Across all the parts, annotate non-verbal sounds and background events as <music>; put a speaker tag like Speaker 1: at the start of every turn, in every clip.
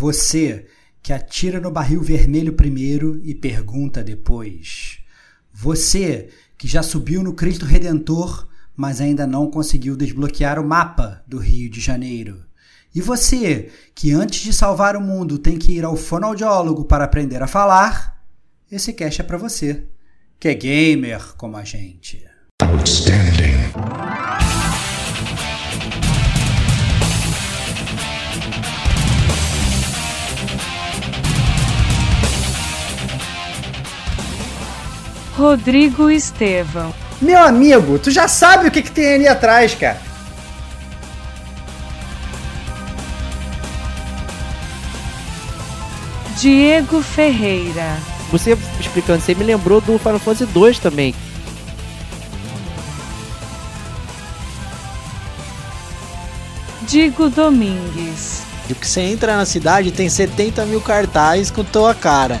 Speaker 1: Você que atira no barril vermelho primeiro e pergunta depois. Você que já subiu no Cristo Redentor, mas ainda não conseguiu desbloquear o mapa do Rio de Janeiro. E você que antes de salvar o mundo tem que ir ao fonoaudiólogo para aprender a falar, esse cast é para você, que é gamer como a gente. Outstanding.
Speaker 2: Rodrigo Estevão.
Speaker 1: Meu amigo, tu já sabe o que, que tem ali atrás, cara.
Speaker 2: Diego Ferreira.
Speaker 3: Você explicando, você me lembrou do Final Fantasy 2 também.
Speaker 2: Digo Domingues.
Speaker 4: Que você entra na cidade tem 70 mil cartazes com tua cara.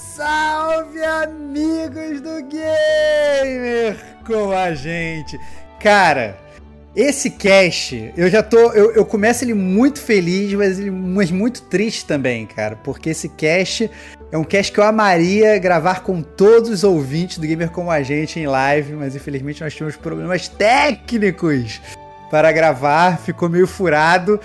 Speaker 1: salve, amigos do Gamer com a gente. Cara, esse cast, eu já tô. Eu, eu começo ele muito feliz, mas, ele, mas muito triste também, cara. Porque esse cast é um cast que eu amaria gravar com todos os ouvintes do Gamer Como a Gente em live, mas infelizmente nós tivemos problemas técnicos para gravar, ficou meio furado.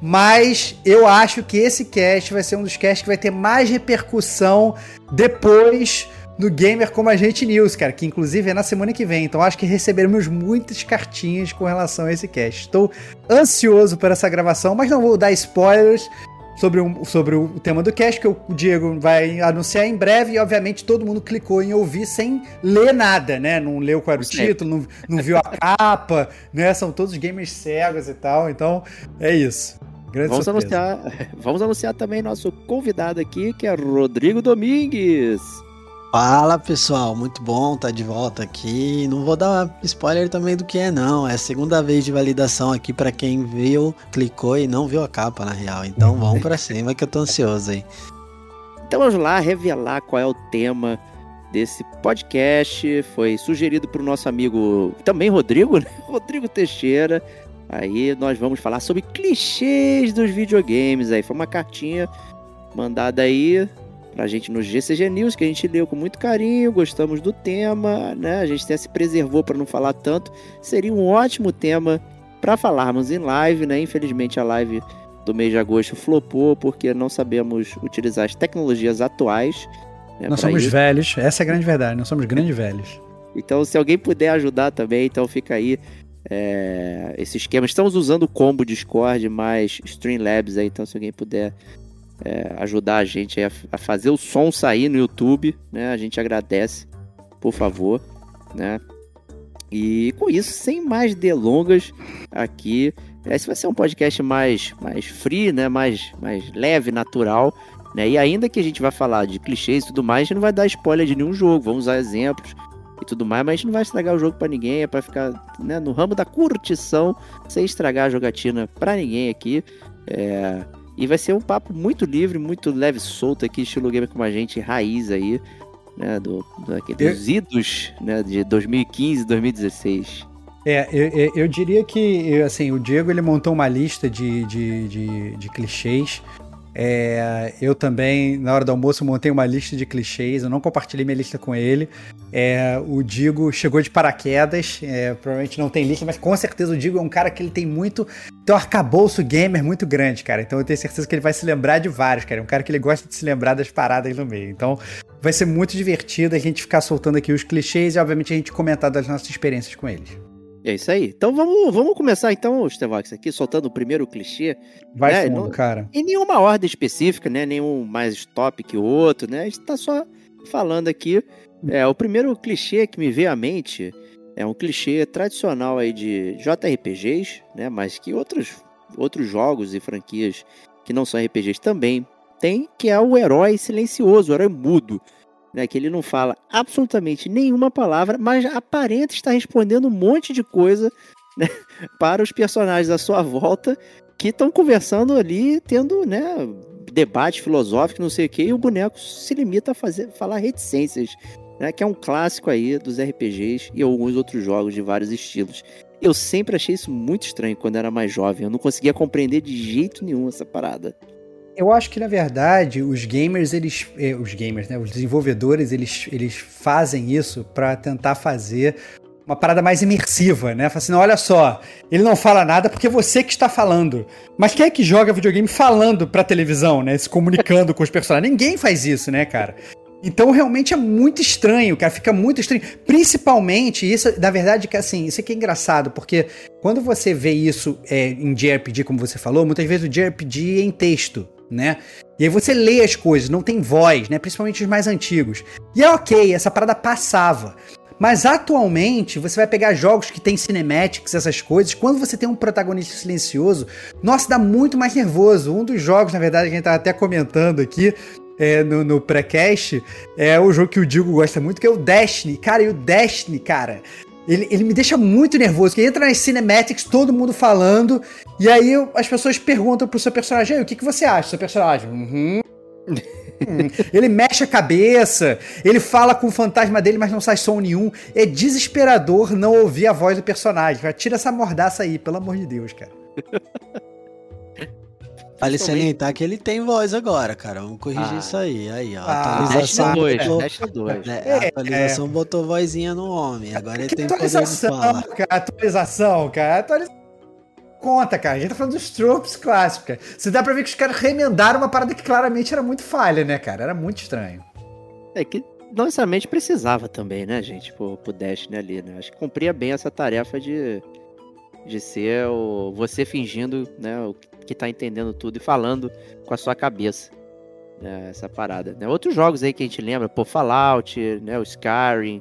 Speaker 1: Mas eu acho que esse cast vai ser um dos casts que vai ter mais repercussão depois no Gamer Como a Gente News, cara, que inclusive é na semana que vem. Então acho que receberemos muitas cartinhas com relação a esse cast. Estou ansioso por essa gravação, mas não vou dar spoilers sobre, um, sobre o tema do cast, que o Diego vai anunciar em breve, e obviamente todo mundo clicou em ouvir sem ler nada, né? Não leu qual era o título, não, não viu a <laughs> capa, né? São todos gamers cegos e tal, então é isso.
Speaker 3: Grande vamos anunciar, <laughs> vamos anunciar também nosso convidado aqui, que é Rodrigo Domingues.
Speaker 4: Fala pessoal, muito bom estar tá de volta aqui. Não vou dar spoiler também do que é, não. É a segunda vez de validação aqui para quem viu, clicou e não viu a capa na real. Então vamos para <laughs> cima que eu tô ansioso aí.
Speaker 3: Então vamos lá revelar qual é o tema desse podcast. Foi sugerido para o nosso amigo também Rodrigo, né? <laughs> Rodrigo Teixeira. Aí nós vamos falar sobre clichês dos videogames. Aí foi uma cartinha mandada aí pra gente no GCG News, que a gente leu com muito carinho, gostamos do tema, né? A gente até se preservou para não falar tanto. Seria um ótimo tema para falarmos em live, né? Infelizmente a live do mês de agosto flopou porque não sabemos utilizar as tecnologias atuais.
Speaker 1: Né, nós somos isso. velhos, essa é a grande verdade, nós somos grandes velhos.
Speaker 3: Então, se alguém puder ajudar também, então fica aí é, esse esquema. Estamos usando o combo Discord mais Streamlabs aí, então se alguém puder é, ajudar a gente a, a, fazer o som sair no YouTube, né? A gente agradece, por favor, né? E com isso, sem mais delongas, aqui esse vai ser um podcast mais, mais free, né? Mais, mais leve, natural, né? E ainda que a gente vai falar de clichês e tudo mais, a gente não vai dar spoiler de nenhum jogo, vamos usar exemplos e tudo mais, mas a gente não vai estragar o jogo para ninguém, é para ficar né, no ramo da curtição, sem estragar a jogatina para ninguém aqui. É, e vai ser um papo muito livre, muito leve, solto aqui, estilo gamer com a gente, raiz aí, né? Do, do dos eu... idos, né? De 2015, 2016.
Speaker 1: É, eu, eu, diria que, assim, o Diego ele montou uma lista de, de, de, de clichês é, eu também, na hora do almoço, montei uma lista de clichês. Eu não compartilhei minha lista com ele. É, o Digo chegou de paraquedas. É, provavelmente não tem lista, mas com certeza o Digo é um cara que ele tem muito. Tem um arcabouço gamer muito grande, cara. Então eu tenho certeza que ele vai se lembrar de vários, cara. É um cara que ele gosta de se lembrar das paradas no meio. Então vai ser muito divertido a gente ficar soltando aqui os clichês e, obviamente, a gente comentar das nossas experiências com eles.
Speaker 3: É isso aí. Então vamos, vamos começar então, Stevox, aqui, soltando o primeiro clichê.
Speaker 1: Vai né? fundo, cara.
Speaker 3: Em nenhuma ordem específica, né? Nenhum mais top que o outro, né? A gente tá só falando aqui. É, o primeiro clichê que me veio à mente é um clichê tradicional aí de JRPGs, né? Mas que outros, outros jogos e franquias que não são RPGs também tem, que é o herói silencioso, o herói mudo. Né, que ele não fala absolutamente nenhuma palavra, mas aparenta estar respondendo um monte de coisa né, <laughs> para os personagens à sua volta que estão conversando ali, tendo né, debate filosófico, não sei o que, e o boneco se limita a fazer, falar reticências, né, que é um clássico aí dos RPGs e alguns outros jogos de vários estilos. Eu sempre achei isso muito estranho quando era mais jovem. Eu não conseguia compreender de jeito nenhum essa parada.
Speaker 1: Eu acho que, na verdade, os gamers, eles. Eh, os gamers, né? Os desenvolvedores, eles, eles fazem isso para tentar fazer uma parada mais imersiva, né? Fala assim, olha só, ele não fala nada porque é você que está falando. Mas quem é que joga videogame falando pra televisão, né? Se comunicando com os personagens? Ninguém faz isso, né, cara? Então realmente é muito estranho, cara, fica muito estranho. Principalmente, isso, na verdade, que assim, isso aqui é engraçado, porque quando você vê isso é, em JRPG, como você falou, muitas vezes o JRPG é em texto, né? E aí você lê as coisas, não tem voz, né? Principalmente os mais antigos. E é ok, essa parada passava. Mas atualmente, você vai pegar jogos que tem cinematics, essas coisas, quando você tem um protagonista silencioso, nossa, dá muito mais nervoso. Um dos jogos, na verdade, que a gente tá até comentando aqui, é, no, no pré-cast, é o jogo que o Digo gosta muito, que é o Destiny. Cara, e o Destiny, cara, ele, ele me deixa muito nervoso, que entra nas cinematics, todo mundo falando, e aí as pessoas perguntam pro seu personagem, o que, que você acha do seu personagem? Uhum. <laughs> ele mexe a cabeça, ele fala com o fantasma dele, mas não sai som nenhum. É desesperador não ouvir a voz do personagem. Tira essa mordaça aí, pelo amor de Deus, cara. <laughs>
Speaker 4: Vale salientar que ele tem voz agora, cara. Vamos corrigir ah. isso aí. Aí, ó.
Speaker 3: Ah, atualização.
Speaker 4: Dois,
Speaker 3: botou,
Speaker 4: dois. Né, a atualização é. botou vozinha no homem. Agora ele que tem
Speaker 1: poder de fala. Cara, atualização, cara. Atualização. Conta, cara. A gente tá falando dos tropes clássicos, cara. Você dá pra ver que os caras remendaram uma parada que claramente era muito falha, né, cara? Era muito estranho.
Speaker 3: É que não necessariamente precisava também, né, gente? Pro, pro Destiny ali, né? Acho que cumpria bem essa tarefa de, de ser o, você fingindo, né, o que tá entendendo tudo e falando com a sua cabeça. Né, essa parada. Né? Outros jogos aí que a gente lembra, pô, Fallout, né, o Skyrim,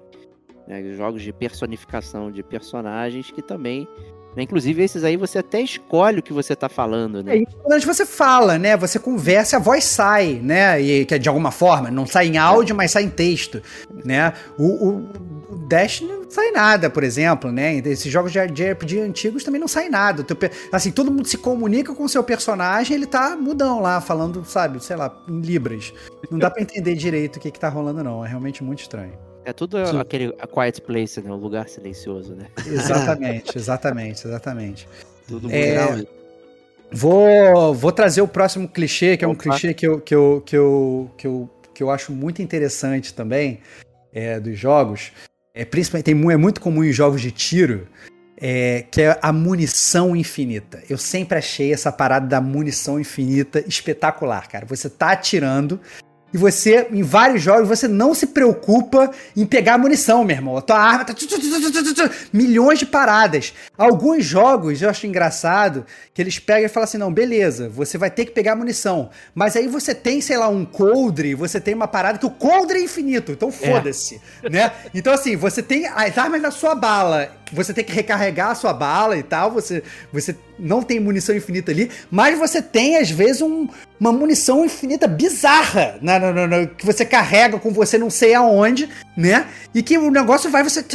Speaker 3: né, jogos de personificação de personagens que também né, Inclusive, esses aí você até escolhe o que você tá falando, né?
Speaker 1: É, quando você fala, né? Você conversa, a voz sai, né? E que é de alguma forma, não sai em áudio, mas sai em texto, né? O, o, o Dash não sai nada, por exemplo, né? Esses jogos de, RPG antigos também não sai nada. Assim, todo mundo se comunica com o seu personagem, ele tá mudão lá, falando, sabe, sei lá, em libras. Não dá para entender direito o que que tá rolando, não. É realmente muito estranho.
Speaker 3: É tudo Sim. aquele a quiet place, né? O lugar silencioso, né? <laughs>
Speaker 1: Exatamente, exatamente, exatamente. Tudo é, vou, vou trazer o próximo clichê, que é um Opa. clichê que eu, que, eu, que, eu, que, eu, que eu acho muito interessante também é, dos jogos. É, principalmente, tem, é muito comum em jogos de tiro, é, que é a munição infinita. Eu sempre achei essa parada da munição infinita espetacular, cara. Você tá atirando, e você, em vários jogos, você não se preocupa em pegar munição, meu irmão. A tua arma tá. Milhões de paradas. Alguns jogos eu acho engraçado que eles pegam e falam assim: não, beleza, você vai ter que pegar munição. Mas aí você tem, sei lá, um coldre, você tem uma parada que o coldre é infinito. Então foda-se. É. Né? Então, assim, você tem as armas na sua bala. Você tem que recarregar a sua bala e tal. Você, você não tem munição infinita ali, mas você tem, às vezes, um, uma munição infinita bizarra na, na, na, que você carrega com você não sei aonde, né? E que o negócio vai você.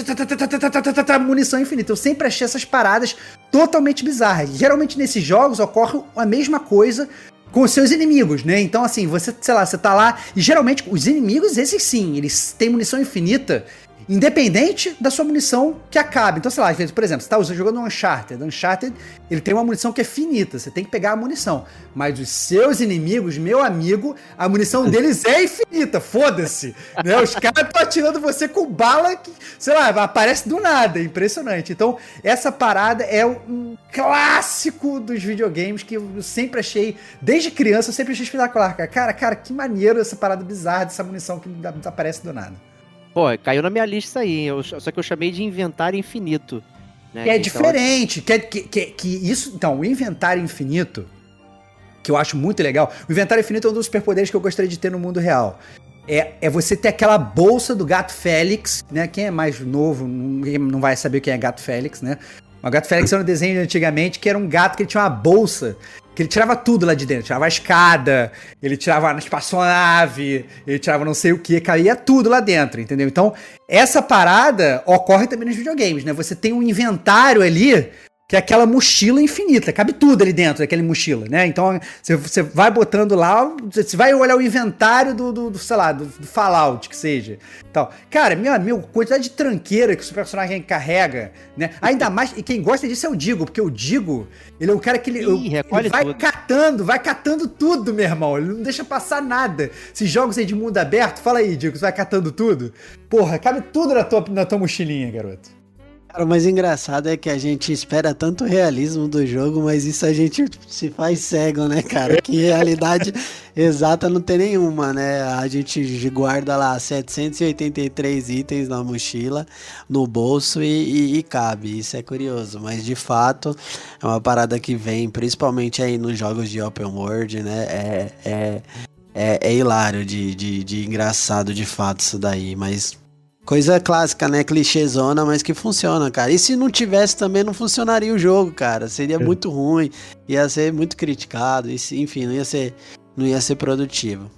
Speaker 1: munição infinita. Eu sempre achei essas paradas totalmente bizarras. Geralmente nesses jogos ocorre a mesma coisa com os seus inimigos, né? Então, assim, você, sei lá, você tá lá. E geralmente os inimigos, esses sim, eles têm munição infinita Independente da sua munição que acabe. Então, sei lá, às vezes, por exemplo, você está jogando um Uncharted. Uncharted, ele tem uma munição que é finita, você tem que pegar a munição. Mas os seus inimigos, meu amigo, a munição <laughs> deles é infinita, foda-se. Né? Os caras estão atirando você com bala que, sei lá, aparece do nada, é impressionante. Então, essa parada é um clássico dos videogames que eu sempre achei, desde criança, eu sempre achei espetacular, cara. Cara, cara, que maneiro essa parada bizarra dessa munição que aparece do nada.
Speaker 3: Pô, caiu na minha lista aí, eu, só que eu chamei de inventário infinito.
Speaker 1: Né? Que é então, diferente, que, que, que, que isso. Então, o inventário infinito, que eu acho muito legal. O inventário infinito é um dos superpoderes que eu gostaria de ter no mundo real. É, é você ter aquela bolsa do gato Félix, né? Quem é mais novo não vai saber quem é gato Félix, né? O gato Félix era um desenho antigamente que era um gato que tinha uma bolsa Que ele tirava tudo lá de dentro. Tirava a escada, ele tirava a espaçonave, ele tirava não sei o que, caía tudo lá dentro, entendeu? Então, essa parada ocorre também nos videogames, né? Você tem um inventário ali que é aquela mochila infinita, cabe tudo ali dentro daquela mochila, né? Então você, vai botando lá, você vai olhar o inventário do, do, do sei lá, do, do, Fallout, que seja. Tal. Cara, meu amigo, quantidade de tranqueira que o personagem carrega, né? Ainda mais, e quem gosta disso é o Digo, porque o Digo, ele é um cara que ele, Ih, ele vai tudo. catando, vai catando tudo, meu irmão. Ele não deixa passar nada. Esses jogos aí de mundo aberto, fala aí, Digo, você vai catando tudo? Porra, cabe tudo na tua, na tua mochilinha, garoto.
Speaker 4: Cara, o mais engraçado é que a gente espera tanto realismo do jogo, mas isso a gente se faz cego, né, cara? Que realidade <laughs> exata não tem nenhuma, né? A gente guarda lá 783 itens na mochila, no bolso e, e, e cabe. Isso é curioso, mas de fato é uma parada que vem, principalmente aí nos jogos de open world, né? É, é, é, é hilário de, de, de engraçado de fato isso daí, mas Coisa clássica, né? Clichêzona, mas que funciona, cara. E se não tivesse também não funcionaria o jogo, cara. Seria é. muito ruim, ia ser muito criticado, e, enfim, não ia ser, não ia ser produtivo.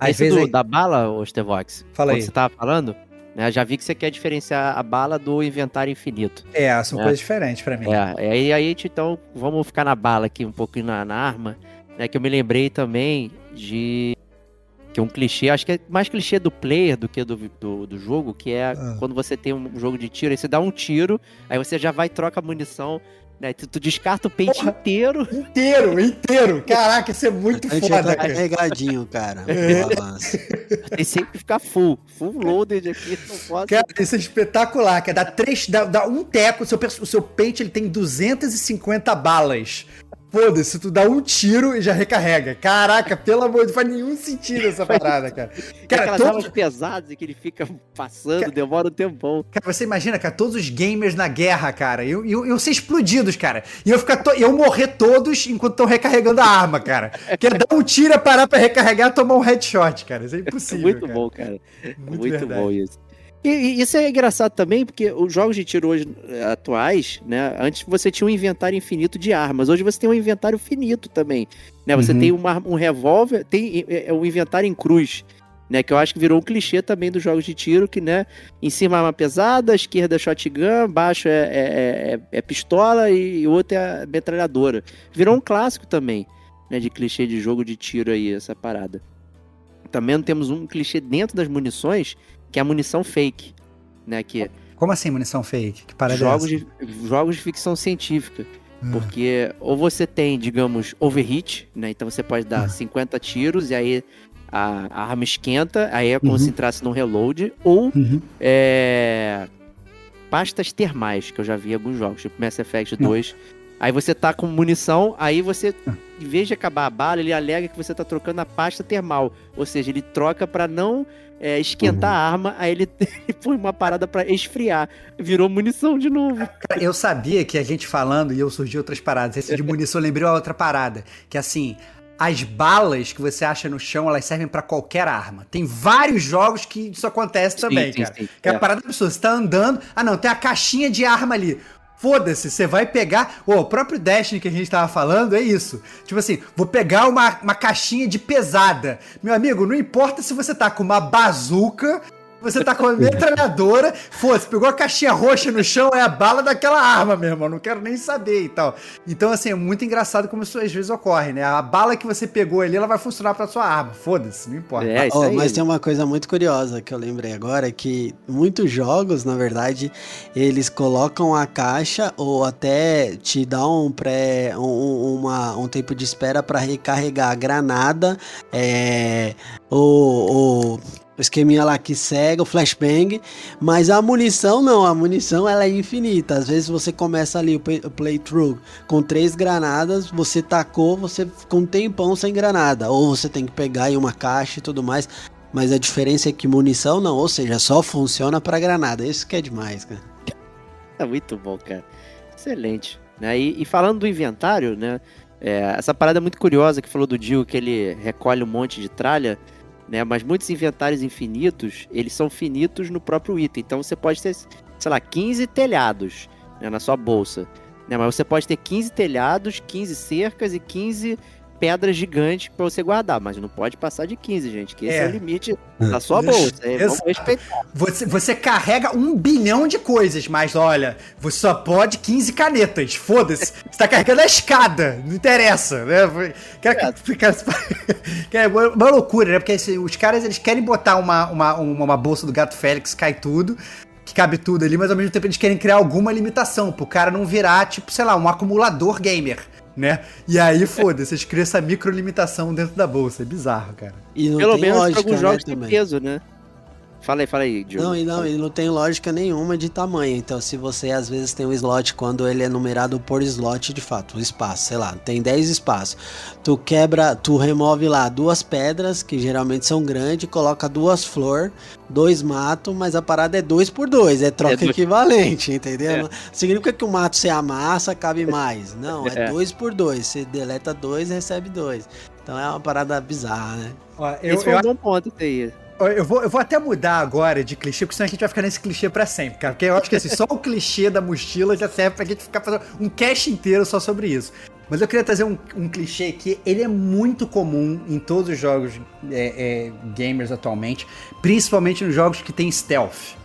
Speaker 3: Às esse do, da bala, o Stevox,
Speaker 1: Fala aí.
Speaker 3: você tava falando, né, já vi que você quer diferenciar a bala do inventário infinito.
Speaker 1: É, são né? coisas diferentes para mim.
Speaker 3: É, e aí, então, vamos ficar na bala aqui, um pouquinho na, na arma, né, que eu me lembrei também de que é um clichê, acho que é mais clichê do player do que do, do, do jogo, que é ah. quando você tem um jogo de tiro, aí você dá um tiro, aí você já vai e troca a munição, né? Tu, tu descarta o pente Porra, inteiro.
Speaker 1: Inteiro, inteiro. Caraca, isso é muito foda,
Speaker 4: tá cara. carregadinho, cara. <laughs>
Speaker 3: É. Tem sempre que ficar full, full loaded aqui, não posso.
Speaker 1: Cara, isso é espetacular, que dá três, dá, dá um teco, o seu, o seu pente ele tem 250 balas. Foda-se, tu dá um tiro e já recarrega. Caraca, pelo amor de Deus, faz nenhum sentido essa parada, cara.
Speaker 3: Cara, aquelas todos... armas pesadas e que ele fica passando, cara, demora um tempão.
Speaker 1: Cara, você imagina, cara, todos os gamers na guerra, cara, iam, iam, iam ser explodidos, cara. Iam, ficar to... iam morrer todos enquanto estão recarregando a arma, cara. Quer dar um tiro, parar pra recarregar e tomar um headshot, cara. Isso é <laughs> impossível.
Speaker 3: Muito
Speaker 1: cara.
Speaker 3: bom, cara. Muito, Muito bom isso. E, e, isso é engraçado também, porque os jogos de tiro hoje eh, atuais, né? Antes você tinha um inventário infinito de armas, hoje você tem um inventário finito também. Né? Você uhum. tem uma, um revólver, tem é, um inventário em cruz. Né, que eu acho que virou um clichê também dos jogos de tiro, que, né, em cima é arma pesada, esquerda é shotgun, baixo é, é, é, é pistola e o outro é metralhadora. Virou um clássico também, né, de clichê de jogo de tiro aí, essa parada. Também temos um clichê dentro das munições, que é a munição fake, né? Que
Speaker 1: Como assim munição fake? Que parada
Speaker 3: é jogos é de jogos de ficção científica. Hum. Porque ou você tem, digamos, overheat, né? Então você pode dar hum. 50 tiros e aí a, a arma esquenta, aí é como uhum. se entrasse num reload, ou uhum. é, pastas termais, que eu já vi em alguns jogos, tipo Mass Effect 2. Aí você tá com munição, aí você, em vez de acabar a bala, ele alega que você tá trocando a pasta termal. Ou seja, ele troca para não é, esquentar uhum. a arma, aí ele, <laughs> ele põe uma parada para esfriar. Virou munição de novo.
Speaker 1: Eu sabia que a gente falando e eu surgi outras paradas. Esse de munição, eu lembrei uma outra parada. Que assim, as balas que você acha no chão, elas servem para qualquer arma. Tem vários jogos que isso acontece também, sim, cara. Sim, sim. Que é a parada da pessoa, você tá andando, ah não, tem a caixinha de arma ali. Foda-se, você vai pegar. Oh, o próprio Destiny que a gente tava falando é isso. Tipo assim, vou pegar uma, uma caixinha de pesada. Meu amigo, não importa se você tá com uma bazuca você tá com a metralhadora, fosse, pegou a caixinha roxa no chão, é a bala daquela arma, meu irmão. Não quero nem saber e tal. Então, assim, é muito engraçado como isso às vezes ocorre, né? A bala que você pegou ali, ela vai funcionar pra sua arma. Foda-se, não importa. É,
Speaker 4: oh, mas tem uma coisa muito curiosa que eu lembrei agora, que muitos jogos, na verdade, eles colocam a caixa ou até te dão um pré. Um, uma, um tempo de espera para recarregar a granada. É, o, o o esqueminha lá que cega, o flashbang, mas a munição não, a munição ela é infinita. Às vezes você começa ali o playthrough com três granadas, você tacou, você com um tempão sem granada, ou você tem que pegar em uma caixa e tudo mais. Mas a diferença é que munição não, ou seja, só funciona para granada. Isso que é demais, cara.
Speaker 3: É muito bom, cara. Excelente. Né? E, e falando do inventário, né? É, essa parada é muito curiosa que falou do Dio que ele recolhe um monte de tralha né? Mas muitos inventários infinitos, eles são finitos no próprio item. Então você pode ter, sei lá, 15 telhados né, na sua bolsa. Né? Mas você pode ter 15 telhados, 15 cercas e 15 pedras gigantes pra você guardar. Mas não pode passar de 15, gente, que esse é,
Speaker 1: É.
Speaker 3: o limite da sua bolsa. É, vamos respeitar.
Speaker 1: Você, você carrega um bilhão de coisas, mas olha, você só pode 15 canetas. Foda-se. Você tá carregando a escada. Não interessa, né? Cara, cara, cara, é <laughs> uma loucura, né? Porque assim, os caras eles querem botar uma, uma, uma, uma bolsa do gato Félix, cai tudo. Que cabe tudo ali, mas ao mesmo tempo eles querem criar alguma limitação, pro cara não virar, tipo, sei lá, um acumulador gamer, né? E aí, foda-se, eles criam essa microlimitação dentro da bolsa. É bizarro, cara.
Speaker 4: E não
Speaker 3: Pelo
Speaker 4: tem
Speaker 3: menos
Speaker 4: lógica,
Speaker 3: alguns
Speaker 4: né,
Speaker 3: jogos tem
Speaker 4: também.
Speaker 3: peso, né? Fala aí, fala aí, Diogo.
Speaker 4: Não, e não, e não tem lógica nenhuma de tamanho. Então, se você às vezes tem um slot, quando ele é numerado por slot, de fato, o espaço, sei lá, tem 10 espaços. Tu quebra, tu remove lá duas pedras, que geralmente são grandes, coloca duas flor, dois mato, mas a parada é dois por dois, é troca
Speaker 3: É dois-
Speaker 4: equivalente, entendeu?
Speaker 3: É.
Speaker 4: Não Significa que o mato você amassa, cabe mais. Não, é, <laughs>
Speaker 3: É.
Speaker 4: dois por dois. Você deleta dois, recebe dois. Então é uma parada bizarra, né?
Speaker 1: Ó, eu,
Speaker 3: Esse foi
Speaker 1: eu
Speaker 3: um bom ponto aí.
Speaker 1: Eu vou, eu vou até mudar agora de clichê, porque senão a gente vai ficar nesse clichê pra sempre, cara. Porque eu acho que assim, só o clichê da mochila já serve pra gente ficar fazendo um cast inteiro só sobre isso. Mas eu queria trazer um, um clichê que ele é muito comum em todos os jogos é, é, gamers atualmente, principalmente nos jogos que tem stealth.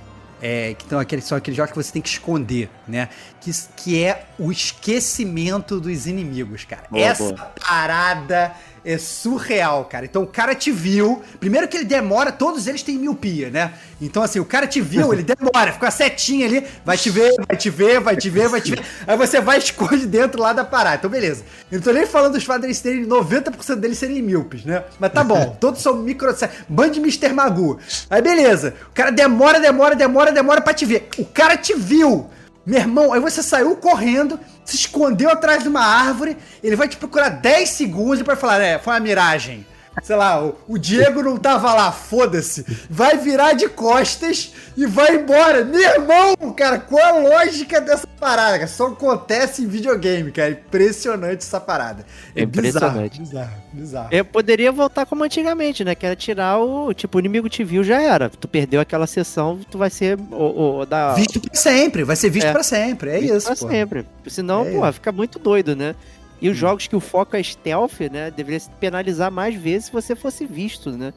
Speaker 1: É, que então, aqueles, são aqueles jogos que você tem que esconder, né? Que, que é o esquecimento dos inimigos, cara.
Speaker 3: Boa,
Speaker 1: Essa
Speaker 3: boa.
Speaker 1: parada é surreal, cara. Então o cara te viu. Primeiro que ele demora, todos eles têm miopia, né? Então, assim, o cara te viu, ele <laughs> demora, fica a setinha ali, vai te ver, vai te ver, vai te ver, vai te ver. Aí você vai e esconde dentro lá da parada. Então, beleza. Eu não tô nem falando dos deles terem 90% deles serem míopes, né? Mas tá bom, <laughs> todos são micro. Band de Mr. Magu. Aí, beleza. O cara demora, demora, demora, demora pra te ver. O cara te viu. Meu irmão, aí você saiu correndo, se escondeu atrás de uma árvore, ele vai te procurar 10 segundos pra falar, é, foi uma miragem. Sei lá, o, o Diego não tava lá, foda-se. Vai virar de costas e vai embora. Meu irmão, cara, qual a lógica dessa parada? cara? Só acontece em videogame, cara. Impressionante essa parada. É
Speaker 3: Impressionante.
Speaker 1: Bizarro, bizarro, bizarro.
Speaker 3: Eu poderia voltar como antigamente, né? Que era tirar o. Tipo, o inimigo te viu, já era. Tu perdeu aquela sessão, tu vai ser o, o da.
Speaker 1: Visto pra sempre, vai ser visto
Speaker 3: É.
Speaker 1: pra sempre. É
Speaker 3: visto
Speaker 1: isso,
Speaker 3: pra
Speaker 1: pô.
Speaker 3: sempre. Senão,
Speaker 1: É
Speaker 3: porra, fica muito doido, né? E os jogos que o foco é stealth, né? Deveria se penalizar mais vezes se você fosse visto, né?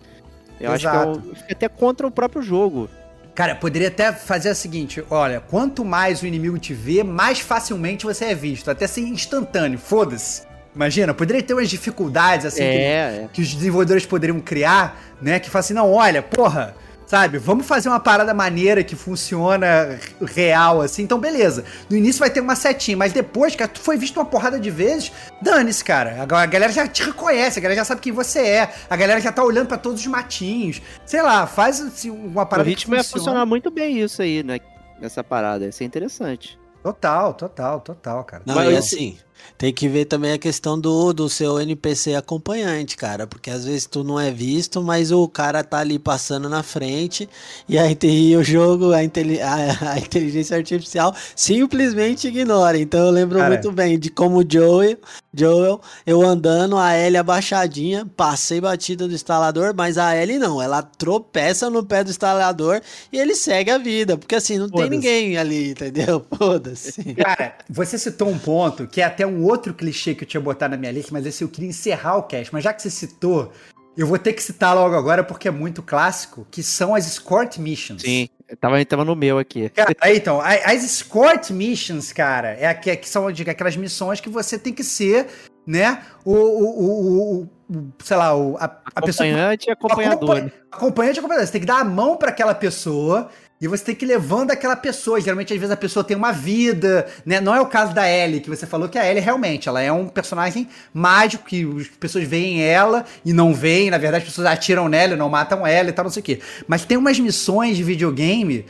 Speaker 3: Eu acho que é
Speaker 1: Exato.
Speaker 3: o- fica até contra o próprio jogo.
Speaker 1: Cara, poderia até fazer o seguinte: olha, quanto mais o inimigo te vê, mais facilmente você é visto. Até ser instantâneo, foda-se. Imagina, poderia ter umas dificuldades assim que,
Speaker 3: é, é.
Speaker 1: que os desenvolvedores poderiam criar, né? Que fala assim, não, olha, porra, sabe, vamos fazer uma parada maneira que funciona real, assim, então beleza. No início vai ter uma setinha, mas depois, cara, tu foi visto uma porrada de vezes, dane-se, cara. A galera já te reconhece, a galera já sabe quem você é, a galera já tá olhando pra todos os matinhos. Sei lá, faz assim, uma
Speaker 3: O
Speaker 1: parada
Speaker 3: ritmo ia funcionar muito bem isso aí, né? Nessa parada. Ia ser interessante.
Speaker 1: Total, total, total, cara.
Speaker 4: Não,
Speaker 3: Mas
Speaker 4: e
Speaker 3: eu-
Speaker 4: assim, tem que ver também a questão do, do seu NPC acompanhante, cara. Porque às vezes tu não é visto, mas o cara tá ali passando na frente e aí tem o jogo, a, inteli- a- a inteligência artificial simplesmente ignora. Então eu lembro
Speaker 1: Cara.
Speaker 4: muito bem de como o Joel, Joel, eu andando, a Ellie abaixadinha, passei batida do instalador, mas a Ellie não, ela tropeça no pé do instalador e ele segue a vida. Porque assim, não tem ninguém ali, entendeu? <laughs> Foda-se.
Speaker 1: Cara, você citou um ponto que é até um outro clichê que eu tinha botado na minha lista, mas esse eu queria encerrar o cast. Mas já que você citou, eu vou ter que citar logo agora porque é muito clássico, que são as escort missions.
Speaker 3: Sim. Tava, tava no meu aqui.
Speaker 1: Cara, então, as escort missions, cara, é aqu- que são de- aquelas missões que você tem que ser, né, o, o, o, o- sei lá, o, a, a pessoa
Speaker 3: Acompanhante e acompanhador.
Speaker 1: Acompanha- Acompanhante e acompanhador. Você tem que dar a mão pra aquela pessoa e você tem que ir levando aquela pessoa. Geralmente, às vezes, a pessoa tem uma vida, né? Não é o caso da Ellie, que você falou que a Ellie realmente, ela é um personagem mágico, que as pessoas veem ela e não veem. Na verdade, as pessoas atiram nela não matam ela e tal, não sei o quê. Mas tem umas missões de videogame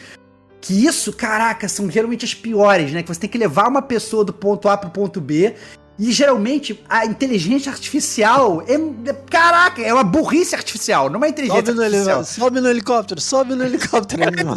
Speaker 1: que isso, caraca, são geralmente as piores, né? Que você tem que levar uma pessoa do ponto A pro ponto B. E geralmente a inteligência artificial é. é- Caraca, é uma burrice artificial, não é inteligência
Speaker 4: Sobe no,
Speaker 1: artificial.
Speaker 4: ele- sobe no helicóptero, sobe no helicóptero, <laughs> animal.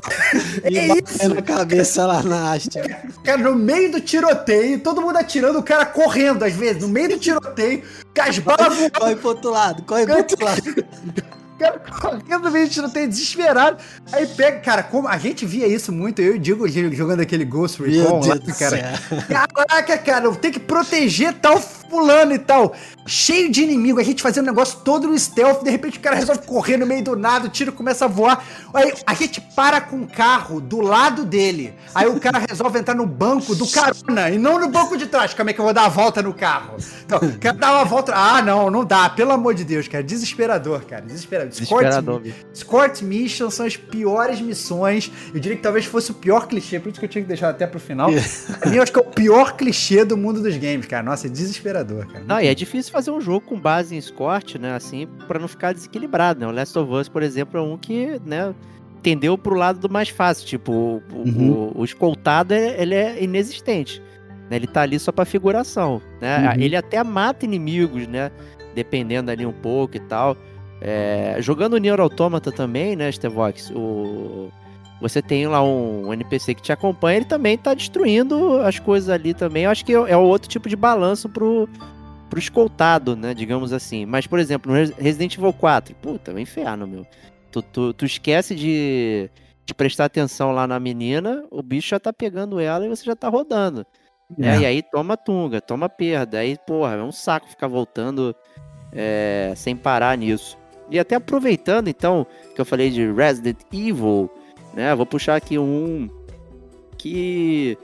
Speaker 4: E
Speaker 1: É
Speaker 4: batendo a cabeça lá na haste.
Speaker 1: Cara, no meio do tiroteio, todo mundo atirando, o cara correndo às vezes, no meio do tiroteio, com as balas.
Speaker 4: Corre pro outro lado, corre pro outro lado. <laughs>
Speaker 1: cara meio de tiroteio desesperado. Aí pega, cara, como a gente via isso muito, eu e o Diego jogando aquele Ghost Recon lá, cara. Caraca, cara, eu tenho que proteger tal fulano e tal. Cheio de inimigo, a gente fazendo um negócio todo no stealth, de repente o cara resolve correr no meio do nada, o tiro começa a voar. Aí a gente para com o carro do lado dele. Aí o cara resolve entrar no banco do carona e não no banco de trás. Como é que eu vou dar a volta no carro? Então, quero dar uma volta. Ah, não, não dá. Pelo amor de Deus, cara. Desesperador, cara. Desesperador.
Speaker 3: Desesperador.
Speaker 1: Escort Mission são as piores missões. Eu diria que talvez fosse o pior clichê, por isso que eu tinha que deixar até pro final. <laughs> pra mim, eu acho que é o pior clichê do mundo dos games, cara. Nossa, é desesperador, cara.
Speaker 3: Não, e é difícil fazer um jogo com base em escort, né? Assim, pra não ficar desequilibrado, né? O Last of Us, por exemplo, é um que, né? Tendeu pro lado do mais fácil. Tipo, o, uhum. o, o escoltado, ele é inexistente. Né? Ele tá ali só pra figuração, né? Uhum. Ele até mata inimigos, né? Dependendo ali um pouco e tal. É, jogando Nier Automata também, né, Stevox, o... Você tem lá um NPC que te acompanha, ele também tá destruindo as coisas ali também. Eu acho que é, é outro tipo de balanço pro, pro escoltado, né, digamos assim. Mas, por exemplo, no Resident Evil 4, puta, é um inferno, meu. Tu, tu, tu esquece de, de prestar atenção lá na menina, o bicho já tá pegando ela e você já tá rodando. É. E aí toma tunga, toma perda. Aí, porra, é um saco ficar voltando é, sem parar nisso. E até aproveitando, então, que eu falei de Resident Evil, né? Vou puxar aqui um que.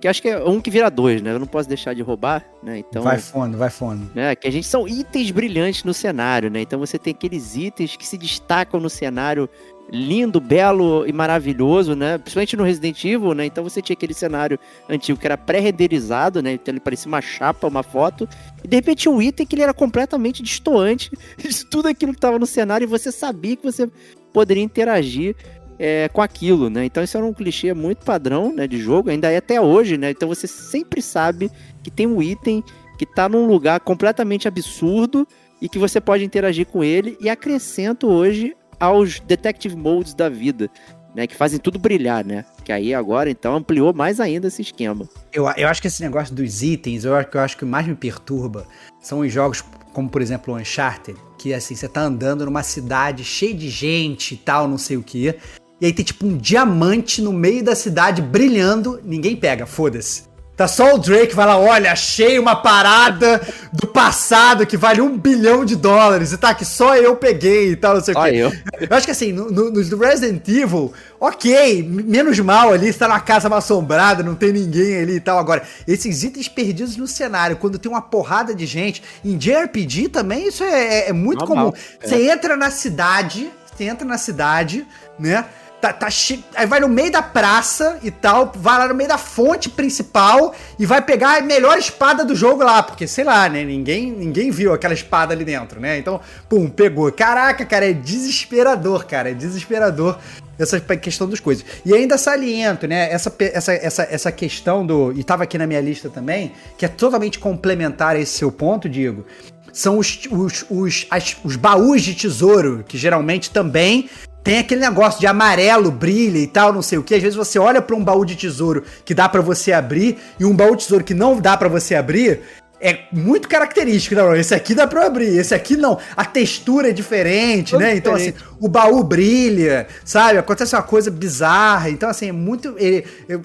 Speaker 3: Que acho que é um que vira dois, né? Eu não posso deixar de roubar, né? Então.
Speaker 1: Vai fundo, vai fundo.
Speaker 3: Né? Que a gente são itens brilhantes no cenário, né? Então você tem aqueles itens que se destacam no cenário lindo, belo e maravilhoso, né? Principalmente no Resident Evil, né? Então você tinha aquele cenário antigo que era pré-renderizado, né? Então ele parecia uma chapa, uma foto. E de repente um item que ele era completamente distoante <laughs> de tudo aquilo que estava no cenário e você sabia que você poderia interagir é, com aquilo, né? Então isso era um clichê muito padrão, né, de jogo, ainda é até hoje, né? Então você sempre sabe que tem um item que está num lugar completamente absurdo e que você pode interagir com ele e acrescento hoje aos detective modes da vida, né? Que fazem tudo brilhar, né? Que aí agora, então, ampliou mais ainda esse esquema.
Speaker 1: Eu, eu acho que esse negócio dos itens, eu acho, eu acho que mais me perturba são os jogos como, por exemplo, o Uncharted, que assim, você tá andando numa cidade cheia de gente e tal, não sei o que. E aí tem tipo um diamante no meio da cidade brilhando, ninguém pega, foda-se. Tá só o Drake vai lá, olha, achei uma parada do passado que vale um bilhão de dólares. E tá aqui, só eu peguei e tal, não sei o quê. Eu. eu acho que assim, no, no, no, Resident Evil, ok, menos mal ali, está na casa mal assombrada, não tem ninguém ali e tal. Agora, esses itens perdidos no cenário, quando tem uma porrada de gente, em JRPG também, isso é, é, é muito Normal. comum. É. Você entra na cidade, você entra na cidade, né? Tá, tá che... Aí vai no meio da praça e tal, vai lá no meio da fonte principal e vai pegar a melhor espada do jogo lá, porque sei lá, né? Ninguém, ninguém viu aquela espada ali dentro, né? Então, pum, pegou. Caraca, cara, é desesperador, cara, é desesperador essa questão das coisas. E ainda saliento, né? Essa, essa, essa, essa questão do. E tava aqui na minha lista também, que é totalmente complementar a esse seu ponto, Diego. São os, os, os, as, os baús de tesouro, que geralmente também tem aquele negócio de amarelo, brilha e tal, não sei o que. Às vezes você olha para um baú de tesouro que dá para você abrir e um baú de tesouro que não dá para você abrir. É muito característico, não, esse aqui dá pra abrir, esse aqui não. A textura é diferente, né? Então, assim, o baú brilha, sabe? Acontece uma coisa bizarra. Então, assim, é muito. Ele, eu,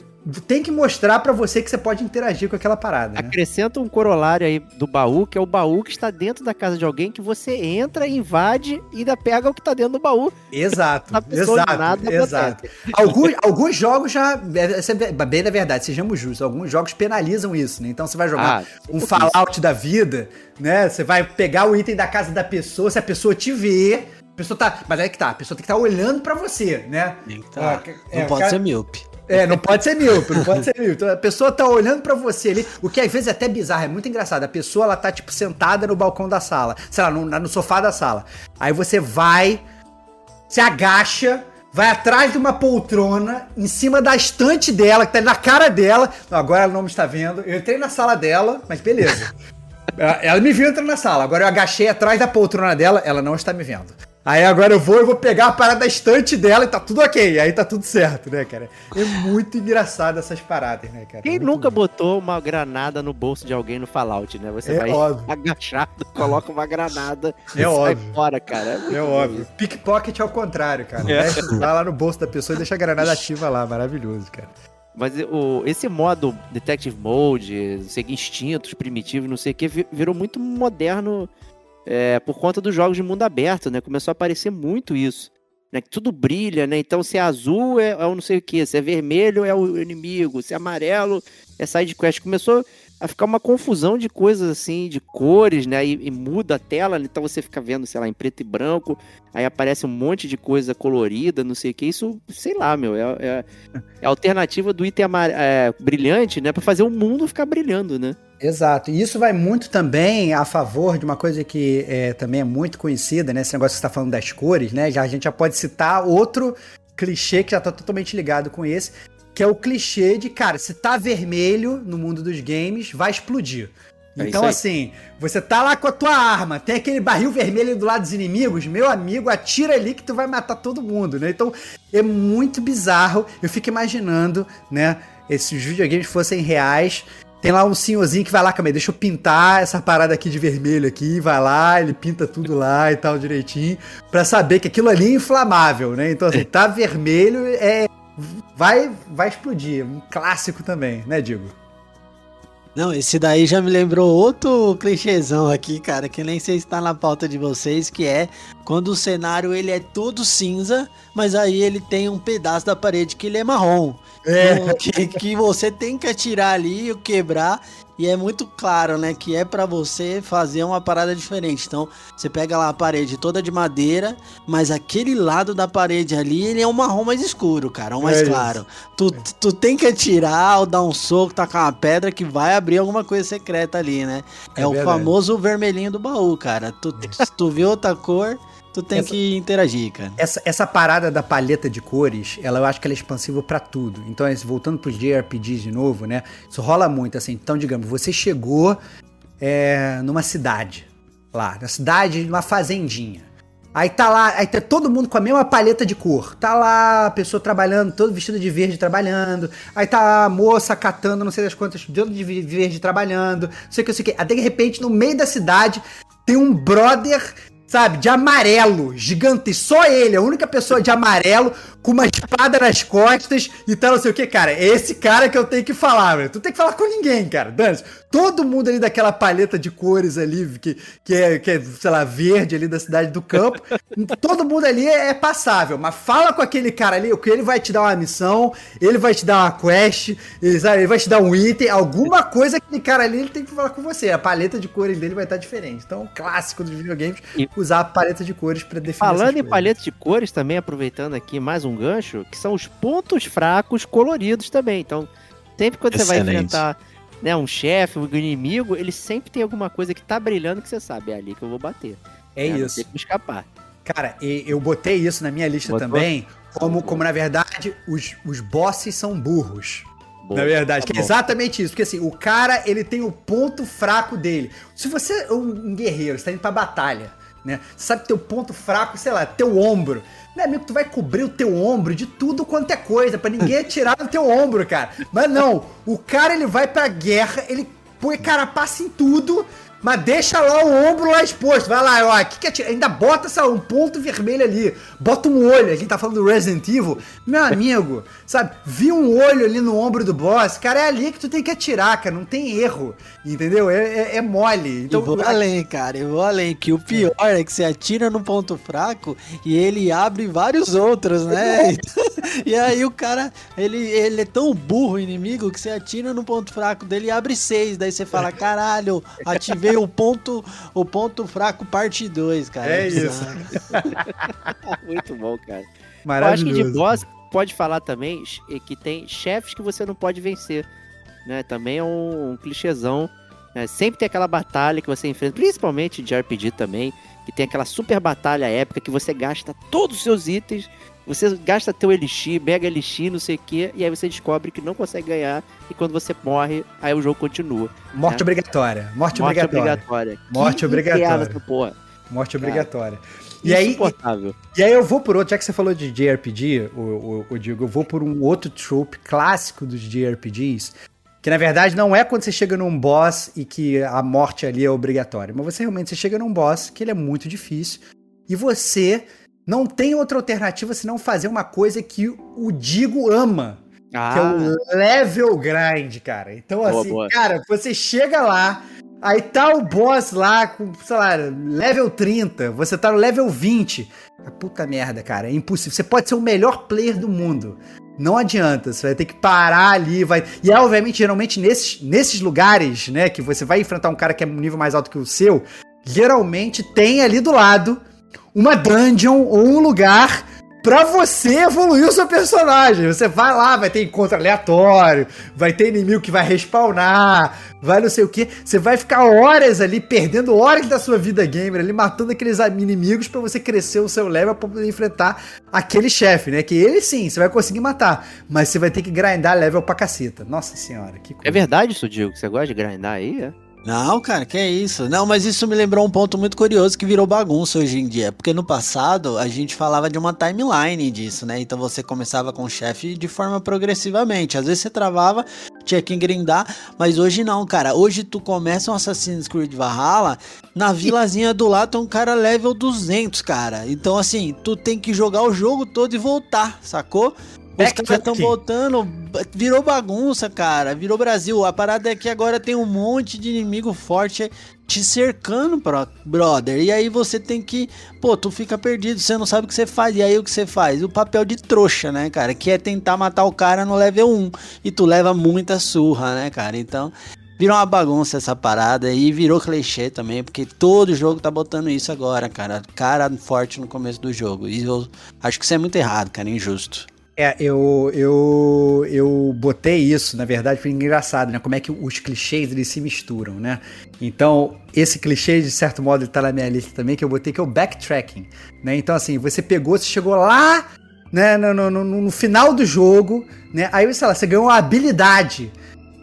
Speaker 1: tem que mostrar para você que você pode interagir com aquela parada.
Speaker 3: Né? Acrescenta um corolário aí do baú, que é o baú que está dentro da casa de alguém, que você entra, invade e ainda pega o que está dentro do baú.
Speaker 1: Exato, exato, nada exato. Alguns, alguns jogos já, é bem da verdade, sejamos justos, alguns jogos penalizam isso, né? Então você vai jogar ah, um Fallout da vida, né? Você vai pegar o item da casa da pessoa, se a pessoa te ver, a pessoa tá. Mas é que tá, a pessoa tem que estar tá olhando para você, né?
Speaker 4: Tá. É, não pode cara, ser míope.
Speaker 1: É, não pode ser míope, não pode ser. Então, a pessoa tá olhando para você ali, o que às vezes é até bizarro, é muito engraçado. A pessoa, ela tá, tipo, sentada no balcão da sala, sei lá, no, no sofá da sala. Aí você vai, se agacha, vai atrás de uma poltrona, em cima da estante dela, que tá na cara dela. Não, agora ela não me está vendo. Eu entrei na sala dela, mas beleza. <laughs> ela me viu entrando na sala. Agora eu agachei atrás da poltrona dela, ela não está me vendo. Aí agora eu vou e vou pegar a parada da estante dela e tá tudo ok. Aí tá tudo certo, né, cara? É muito engraçado essas paradas, né, cara?
Speaker 3: Quem
Speaker 1: Muito
Speaker 3: nunca
Speaker 1: bom.
Speaker 3: botou uma granada no bolso de alguém no Fallout, né? Você
Speaker 1: É
Speaker 3: vai
Speaker 1: óbvio.
Speaker 3: agachado, <laughs> coloca uma granada
Speaker 1: É
Speaker 3: e sai
Speaker 1: óbvio.
Speaker 3: fora, cara.
Speaker 1: É
Speaker 3: bom
Speaker 1: óbvio. Pickpocket é o contrário, cara.
Speaker 3: É.
Speaker 1: Vai lá no bolso da pessoa e deixa a granada ativa lá. Maravilhoso, cara.
Speaker 3: Mas o, esse modo Detective Mode, não sei, instintos primitivos, não sei o que, vi- virou muito moderno é, por conta dos jogos de mundo aberto, né? Começou a aparecer muito isso. Né? Que tudo brilha, né? Então, se é azul é, é o não sei o que, se é vermelho é o inimigo, se é amarelo é side quest. Começou a ficar uma confusão de coisas assim, de cores, né? E, e muda a tela, né? então você fica vendo, sei lá, em preto e branco, aí aparece um monte de coisa colorida, não sei o que. Isso, sei lá, meu, é, é, é a alternativa do item é, brilhante, né? Pra fazer o mundo ficar brilhando, né?
Speaker 1: Exato. E isso vai muito também a favor de uma coisa que é, também é muito conhecida, né? Esse negócio que você está falando das cores, né? Já, a gente já pode citar outro clichê que já tá totalmente ligado com esse, que é o clichê de, cara, se tá vermelho no mundo dos games, vai explodir.
Speaker 3: É
Speaker 1: Então, assim, você tá lá com a tua arma, tem aquele barril vermelho do lado dos inimigos, meu amigo, atira ali que tu vai matar todo mundo, né? Então, é muito bizarro. Eu fico imaginando, né? Esses videogames fossem reais. Tem lá um senhorzinho que vai lá, calma aí, deixa eu pintar essa parada aqui de vermelho aqui, vai lá, ele pinta tudo lá e tal direitinho, pra saber que aquilo ali é inflamável, né? Então, assim, <laughs> tá vermelho, é. Vai, vai explodir. Um clássico também, né, Digo?
Speaker 4: Não, esse daí já me lembrou outro clichêzão aqui, cara, que nem sei se tá na pauta de vocês, que é quando o cenário ele é todo cinza, mas aí ele tem um pedaço da parede que ele é marrom.
Speaker 1: É.
Speaker 4: No- Que, que você tem que atirar ali e quebrar. E é muito claro, né? Que é pra você fazer uma parada diferente. Então, você pega lá a parede toda de madeira, mas aquele lado da parede ali, ele é um marrom mais escuro, cara, um mais
Speaker 1: É
Speaker 4: claro. Tu, tu tem que atirar ou dar um soco, tacar uma pedra que vai abrir alguma coisa secreta ali, né? É,
Speaker 1: É
Speaker 4: o famoso vermelhinho do baú, cara. Tu, <laughs> tu vê outra cor, tu tem
Speaker 1: Essa-
Speaker 4: que interagir, cara.
Speaker 1: Essa, essa parada da paleta de cores, ela eu acho que ela é expansiva pra tudo. Então, esse- voltando pros JRPGs de novo, né? Isso rola muito, assim. Então, digamos, você chegou é, numa cidade, lá, na cidade, numa fazendinha. Aí tá lá, aí tá todo mundo com a mesma paleta de cor. Tá lá a pessoa trabalhando, todo vestido de verde trabalhando. Aí tá a moça catando, não sei das quantas, todo de verde trabalhando. Não sei o que, não sei o que. Aí de repente, no meio da cidade, tem um brother, sabe, de amarelo, gigante. Só ele, a única pessoa de amarelo, com uma espada nas costas e tal, não sei o que, cara. É esse cara que eu tenho que falar, velho. Tu tem que falar com ninguém, cara. Dane Todo mundo ali daquela paleta de cores ali, que, que, é, que é, sei lá, verde ali da cidade do campo. <laughs> todo mundo ali é, é passável. Mas fala com aquele cara ali, que ele vai te dar uma missão, ele vai te dar uma quest, ele, sabe, ele vai te dar um item, alguma coisa aquele cara ali ele tem que falar com você. A paleta de cores dele vai estar diferente. Então, clássico dos videogames, usar a paleta de cores pra definir
Speaker 3: Falando em paleta de cores também, aproveitando aqui mais um gancho, que são os pontos fracos coloridos também. Então, sempre quando você vai
Speaker 5: Excelente.
Speaker 3: enfrentar né, um chefe, um inimigo, ele sempre tem alguma coisa que tá brilhando que você sabe, é ali que eu vou bater.
Speaker 1: É
Speaker 3: né, Não
Speaker 1: isso.
Speaker 3: tem como escapar.
Speaker 1: Cara, e- eu botei isso na minha lista
Speaker 3: Botou?
Speaker 1: também, como, como na verdade os, os bosses são burros.
Speaker 3: Boa.
Speaker 1: Na verdade,
Speaker 3: Tá
Speaker 1: que é exatamente isso. Porque assim, o cara, ele tem o ponto fraco dele. Se você é um guerreiro, você tá indo pra batalha, né? Você sabe teu ponto fraco, sei lá, teu ombro. Meu amigo, tu vai cobrir o teu ombro de tudo quanto é coisa, pra ninguém <laughs> atirar no teu ombro, cara. Mas não, o cara, ele vai pra guerra, ele põe carapaça em tudo, mas deixa lá o ombro lá exposto. Vai lá, ó, que que atira? Ainda bota, lá, um ponto vermelho ali. Bota um olho, a gente tá falando do Resident Evil. Meu amigo, <laughs> sabe? Vi um olho ali no ombro do boss, cara, é ali que tu tem que atirar, cara. Não tem erro, entendeu? É, é- é mole.
Speaker 4: Então, eu vou além, cara, eu vou além. Que o pior é que você atira no ponto fraco e ele abre vários outros, né? <laughs> e aí o cara, ele, ele é tão burro, inimigo, que você atira no ponto fraco dele e abre seis. Daí você fala, caralho, ativei o ponto, o ponto fraco parte 2, cara.
Speaker 1: É isso. <laughs>
Speaker 3: Muito bom, cara. Eu acho que
Speaker 1: maravilhoso.
Speaker 3: de boss pode falar também que tem chefes que você não pode vencer. Né? Também é um, um clichêzão. né? Sempre tem aquela batalha que você enfrenta, principalmente de RPG também, que tem aquela super batalha épica que você gasta todos os seus itens, você gasta teu elixir, mega elixir, não sei o que, e aí você descobre que não consegue ganhar, e quando você morre, aí o jogo continua.
Speaker 1: Morte
Speaker 3: É.
Speaker 1: obrigatória. Morte,
Speaker 3: Morte
Speaker 1: obrigatória.
Speaker 3: obrigatória.
Speaker 1: Morte
Speaker 3: Que
Speaker 1: obrigatória.
Speaker 3: essa porra.
Speaker 1: Morte obrigatória. E aí, e aí eu vou por outro, já que você falou de JRPG, o, o, o Diego, eu vou por um outro trope clássico dos JRPGs, que na verdade não é quando você chega num boss e que a morte ali é obrigatória, mas você realmente você chega num boss que ele é muito difícil e você não tem outra alternativa senão fazer uma coisa que o Digo ama, que é
Speaker 3: Ah,
Speaker 1: o level grind, cara. Então,
Speaker 3: Boa,
Speaker 1: assim,
Speaker 3: boa.
Speaker 1: cara, você chega lá, aí tá o boss lá com, sei lá, level 30, você tá no level 20. Ah, puta merda, cara, é impossível. Você pode ser o melhor player do mundo. Não adianta, você vai ter que parar ali, vai. E é, obviamente, geralmente nesses, nesses lugares, né, que você vai enfrentar um cara que é um nível mais alto que o seu, geralmente tem ali do lado uma dungeon ou um lugar pra você evoluir o seu personagem. Você vai lá, vai ter encontro aleatório, vai ter inimigo que vai respawnar, vai não sei o que. Você vai ficar horas ali, perdendo horas da sua vida gamer ali, matando aqueles inimigos pra você crescer o seu level pra poder enfrentar aquele chefe, né? Que ele sim, você vai conseguir matar, mas você vai ter que grindar level pra caceta. Nossa senhora, que coisa.
Speaker 3: é verdade isso, Diego? Você gosta de grindar aí? É?
Speaker 4: Não, cara, que é isso. Não, mas isso me lembrou um ponto muito curioso que virou bagunça hoje em dia. Porque no passado a gente falava de uma timeline disso, né? Então você começava com o chefe de forma progressivamente. Às vezes você travava, tinha que grindar, mas hoje não, cara. Hoje tu começa um Assassin's Creed Valhalla, na vilazinha do lado tem um cara level 200, cara. Então assim, tu tem que jogar o jogo todo e voltar, sacou? Os caras estão voltando, virou bagunça, cara. Virou Brasil. A parada é que agora tem um monte de inimigo forte te cercando, bro- brother. E aí você tem que. Pô, tu fica perdido, você não sabe o que você faz. E aí o que você faz? O papel de trouxa, né, cara? Que é tentar matar o cara no level 1. E tu leva muita surra, né, cara? Então. Virou uma bagunça essa parada e virou clichê também, porque todo jogo tá botando isso agora, cara. Cara forte no começo do jogo. E eu acho que isso é muito errado, cara, injusto.
Speaker 1: É, eu, eu, eu botei isso, na verdade, foi engraçado, né? Como é que os clichês eles se misturam, né? Então, esse clichê, de certo modo, ele tá na minha lista também, que eu botei, que é o backtracking, né? Então, assim, você pegou, você chegou lá, né, no, no, no- no final do jogo, né? Aí, sei lá, você ganhou uma habilidade,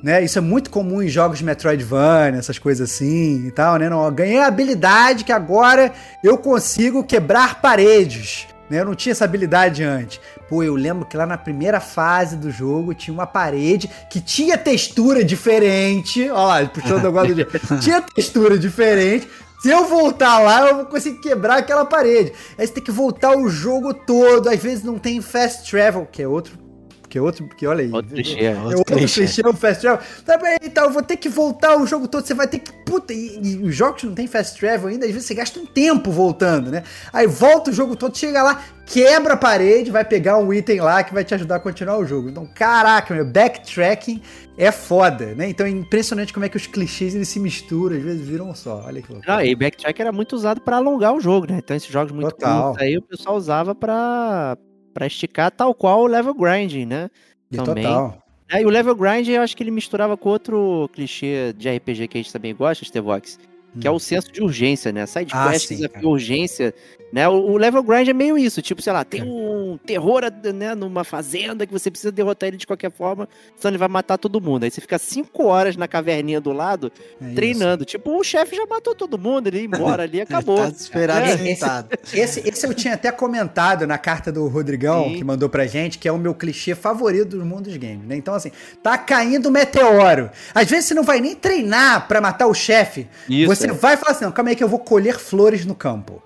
Speaker 1: né? Isso é muito comum em jogos de Metroidvania, essas coisas assim e tal, né? Não, ganhei a habilidade que agora eu consigo quebrar paredes, né? Eu não tinha essa habilidade antes. Pô, eu lembro que lá na primeira fase do jogo tinha uma parede que tinha textura diferente. Ó lá, puxando agora do <laughs> dia. Tinha textura diferente. Se eu voltar lá, eu vou conseguir quebrar aquela parede. Aí você tem que voltar o jogo todo. Às vezes não tem fast travel, que é outro. Que é outro. Que olha aí.
Speaker 3: Outro clichê.
Speaker 1: É outro clichê, o fast travel. Tá bem, então eu vou ter que voltar o jogo todo. Você vai ter que. Puta, e, e os jogos que não tem fast travel ainda, às vezes você gasta um tempo voltando, né? Aí volta o jogo todo, chega lá, quebra a parede, vai pegar um item lá que vai te ajudar a continuar o jogo. Então, caraca, meu, backtracking é foda, né? Então é impressionante como é que os clichês eles se misturam, às vezes viram um só. Olha que loucura.
Speaker 3: Não, e backtrack era muito usado pra alongar o jogo, né? Então esses jogos muito
Speaker 1: Total.
Speaker 3: curtos aí o pessoal usava pra, pra esticar tal qual o level grinding, né?
Speaker 1: E
Speaker 3: também.
Speaker 1: total.
Speaker 3: É, e o level grind eu acho que ele misturava com outro clichê de RPG que a gente também gosta, Stevox, que é o senso de urgência, né? Side
Speaker 1: Hum. Ah,
Speaker 3: quest, desafio, urgência, né? O, o level grind é meio isso, tipo, sei lá, tem um terror, né, numa fazenda que você precisa derrotar ele de qualquer forma, senão ele vai matar todo mundo. Aí você fica cinco horas na caverninha do lado,
Speaker 1: É isso.
Speaker 3: treinando. Tipo, o chefe já matou todo mundo, ele ia embora ali, <laughs> acabou.
Speaker 4: Tá desesperado
Speaker 3: É,
Speaker 4: sentado.
Speaker 1: Esse, esse eu tinha até comentado na carta do Rodrigão,
Speaker 3: Sim.
Speaker 1: que mandou pra gente, que é o meu clichê favorito do mundo dos games, né? Então, assim, tá caindo meteoro. Às vezes você não vai nem treinar pra matar o chefe.
Speaker 3: Isso,
Speaker 1: você
Speaker 3: é.
Speaker 1: vai falar assim, não, calma aí que eu vou colher flores no campo.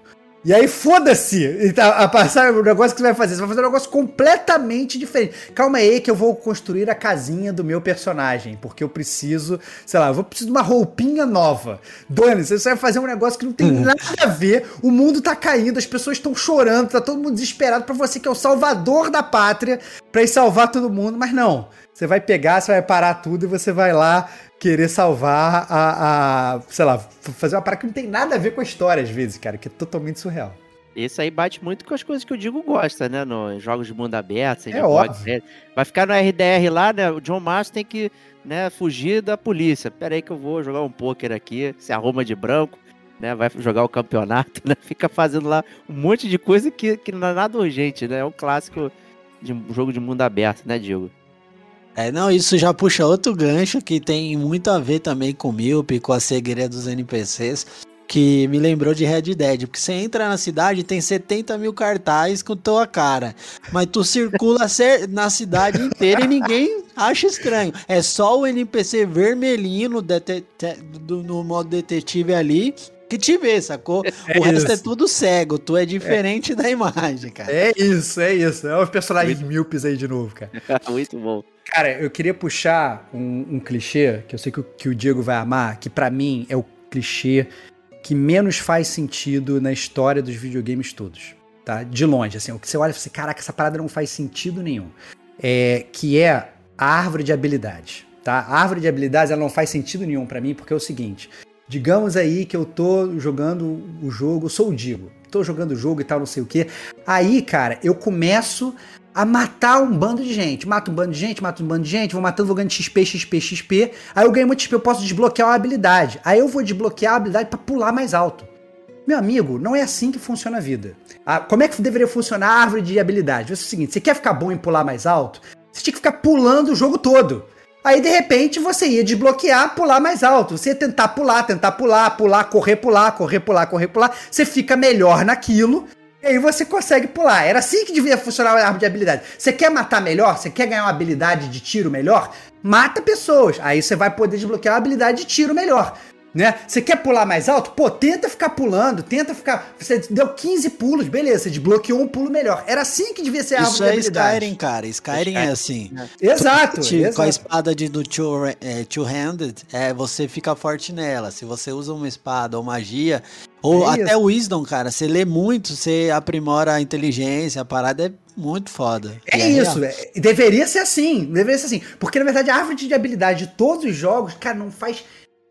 Speaker 1: E aí, foda-se e tá- a passar o negócio que você vai fazer. Você vai fazer um negócio completamente diferente. Calma aí que eu vou construir a casinha do meu personagem. Porque eu preciso, sei lá, eu vou preciso de uma roupinha nova. Dane, você vai fazer um negócio que não tem nada a ver. O mundo tá caindo, as pessoas estão chorando, tá todo mundo desesperado pra você que é o salvador da pátria, pra ir salvar todo mundo. Mas não. Você vai pegar, você vai parar tudo e você vai lá querer salvar a, a sei lá, fazer uma parada que não tem nada a ver com a história às vezes, cara, que é totalmente surreal.
Speaker 3: Esse aí bate muito com as coisas que o Digo gosta, né? Nos jogos de mundo aberto,
Speaker 1: É
Speaker 3: sandbox,
Speaker 1: óbvio.
Speaker 3: né? Vai ficar no RDR lá, né? O John Marston tem que né, fugir da polícia. Pera aí que eu vou jogar um pôquer aqui, se arruma de branco, né? Vai jogar o campeonato, <laughs> né? Fica fazendo lá um monte de coisa que, que não é nada urgente, né? É um clássico de um jogo de mundo aberto, né, Diego?
Speaker 4: É, não, isso já puxa outro gancho que tem muito a ver também com o Milp, com a cegueira dos NPCs. que me lembrou de Red Dead, porque você entra na cidade e tem 70 mil cartazes com tua cara, mas tu circula <laughs> na cidade inteira e ninguém acha estranho. É só o NPC vermelhinho no, do- no modo detetive ali que te vê, sacou?
Speaker 1: É
Speaker 4: o resto é tudo cego, tu é diferente da imagem, cara.
Speaker 1: É isso, é isso. É os personagens míopes aí de novo, cara. <laughs>
Speaker 3: Muito bom.
Speaker 1: Cara, eu queria puxar um, um clichê, que eu sei que o, que o Diego vai amar, que pra mim é o clichê que menos faz sentido na história dos videogames todos, tá? De longe, assim, o que você olha e fala assim, caraca, essa parada não faz sentido nenhum. É, que é a árvore de habilidades, tá? A árvore de habilidades, ela não faz sentido nenhum pra mim, porque é o seguinte, digamos aí que eu tô jogando o jogo, sou o Diego, tô jogando o jogo e tal, não sei o quê, aí, cara, eu começo a matar um bando de gente. Mato um bando de gente, mato um bando de gente, vou matando, vou ganhando XP, XP, XP. Aí eu ganho muito XP, eu posso desbloquear uma habilidade. Aí eu vou desbloquear a habilidade pra pular mais alto. Meu amigo, não é assim que funciona a vida. Ah, como é que deveria funcionar a árvore de habilidade? É o seguinte, você quer ficar bom em pular mais alto? Você tinha que ficar pulando o jogo todo. Aí, de repente, você ia desbloquear, pular mais alto. Você ia tentar pular, tentar pular, pular, correr, pular, correr, pular, correr, pular. Você fica melhor naquilo. E aí você consegue pular. Era assim que devia funcionar a árvore de habilidade. Você quer matar melhor? Você quer ganhar uma habilidade de tiro melhor? Mata pessoas. Aí você vai poder desbloquear uma habilidade de tiro melhor. Né? Você quer pular mais alto? Pô, tenta ficar pulando, tenta ficar. Você deu 15 pulos, beleza, você desbloqueou um pulo melhor. Era assim que devia ser a árvore
Speaker 4: Isso
Speaker 1: de
Speaker 4: é
Speaker 1: habilidade.
Speaker 4: Skyrim, cara. Skyrim é assim.
Speaker 1: Exato.
Speaker 4: Tipo, Com a
Speaker 1: exato.
Speaker 4: espada de, do two- é, two-handed, é, você fica forte nela. Se você usa uma espada ou magia, ou
Speaker 1: É
Speaker 4: até o Wisdom, cara, você lê muito, você aprimora a inteligência, a parada é muito foda.
Speaker 1: É, isso, é- deveria ser assim, deveria ser assim. Porque, na verdade, a árvore de habilidade de todos os jogos, cara, não faz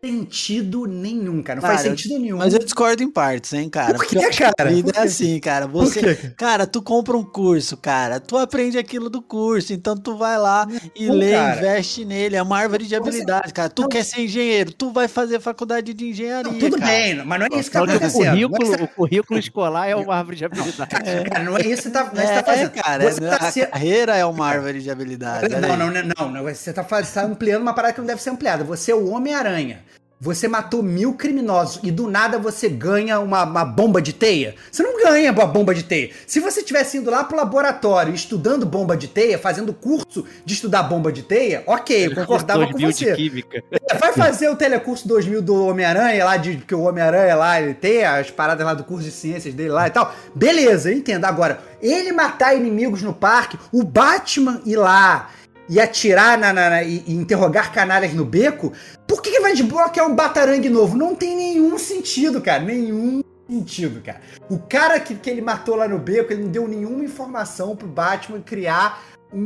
Speaker 1: sentido nenhum, cara. Não faz
Speaker 4: Cara,
Speaker 1: sentido nenhum.
Speaker 4: Mas eu discordo em partes, hein, cara.
Speaker 1: Por
Speaker 4: Porque
Speaker 1: que,
Speaker 4: eu acho que
Speaker 1: cara?
Speaker 4: A vida é assim, cara.
Speaker 1: Por
Speaker 4: Você,
Speaker 1: quê?
Speaker 4: cara, tu compra um curso, cara. Tu aprende aquilo do curso, então tu vai lá e
Speaker 1: Não,
Speaker 4: lê,
Speaker 1: cara.
Speaker 4: investe nele. É uma árvore de habilidade, cara. Tu
Speaker 1: Não.
Speaker 4: quer ser engenheiro, tu vai fazer faculdade de engenharia.
Speaker 1: Não, tudo
Speaker 4: cara.
Speaker 1: bem, mas não é isso que tá
Speaker 3: Só que o
Speaker 1: acontecendo. É
Speaker 3: currículo, o currículo escolar é uma árvore de habilidade.
Speaker 1: que- Cara, não é isso que você tá, não é isso que
Speaker 4: É,
Speaker 1: você tá fazendo.
Speaker 4: cara,
Speaker 1: você
Speaker 4: é-
Speaker 1: tá
Speaker 4: a
Speaker 1: se-
Speaker 4: carreira é uma árvore de habilidade.
Speaker 1: Não, não, não, não, não. Você tá, faz- você tá ampliando uma parada que não deve ser ampliada. Você é o Homem-Aranha. Você matou mil criminosos e do nada você ganha uma, uma bomba de teia. Você não ganha uma bomba de teia. Se você tivesse indo lá pro laboratório estudando bomba de teia, fazendo curso de estudar bomba de teia, ok, eu concordava com
Speaker 3: 2000 de
Speaker 1: você.
Speaker 3: química.
Speaker 1: Vai fazer o telecurso 2000 do Homem-Aranha lá, de que o Homem-Aranha lá, ele tem as paradas lá do curso de ciências dele lá e tal. Beleza, eu entendo. Agora, ele matar inimigos no parque, o Batman ir lá e atirar na, na- na- e, e interrogar canalhas no beco, por que, que vai desbloquear um batarangue novo? Não tem nenhum sentido, cara. Nenhum sentido, cara. O cara que, que ele matou lá no beco, ele não deu nenhuma informação pro Batman criar um,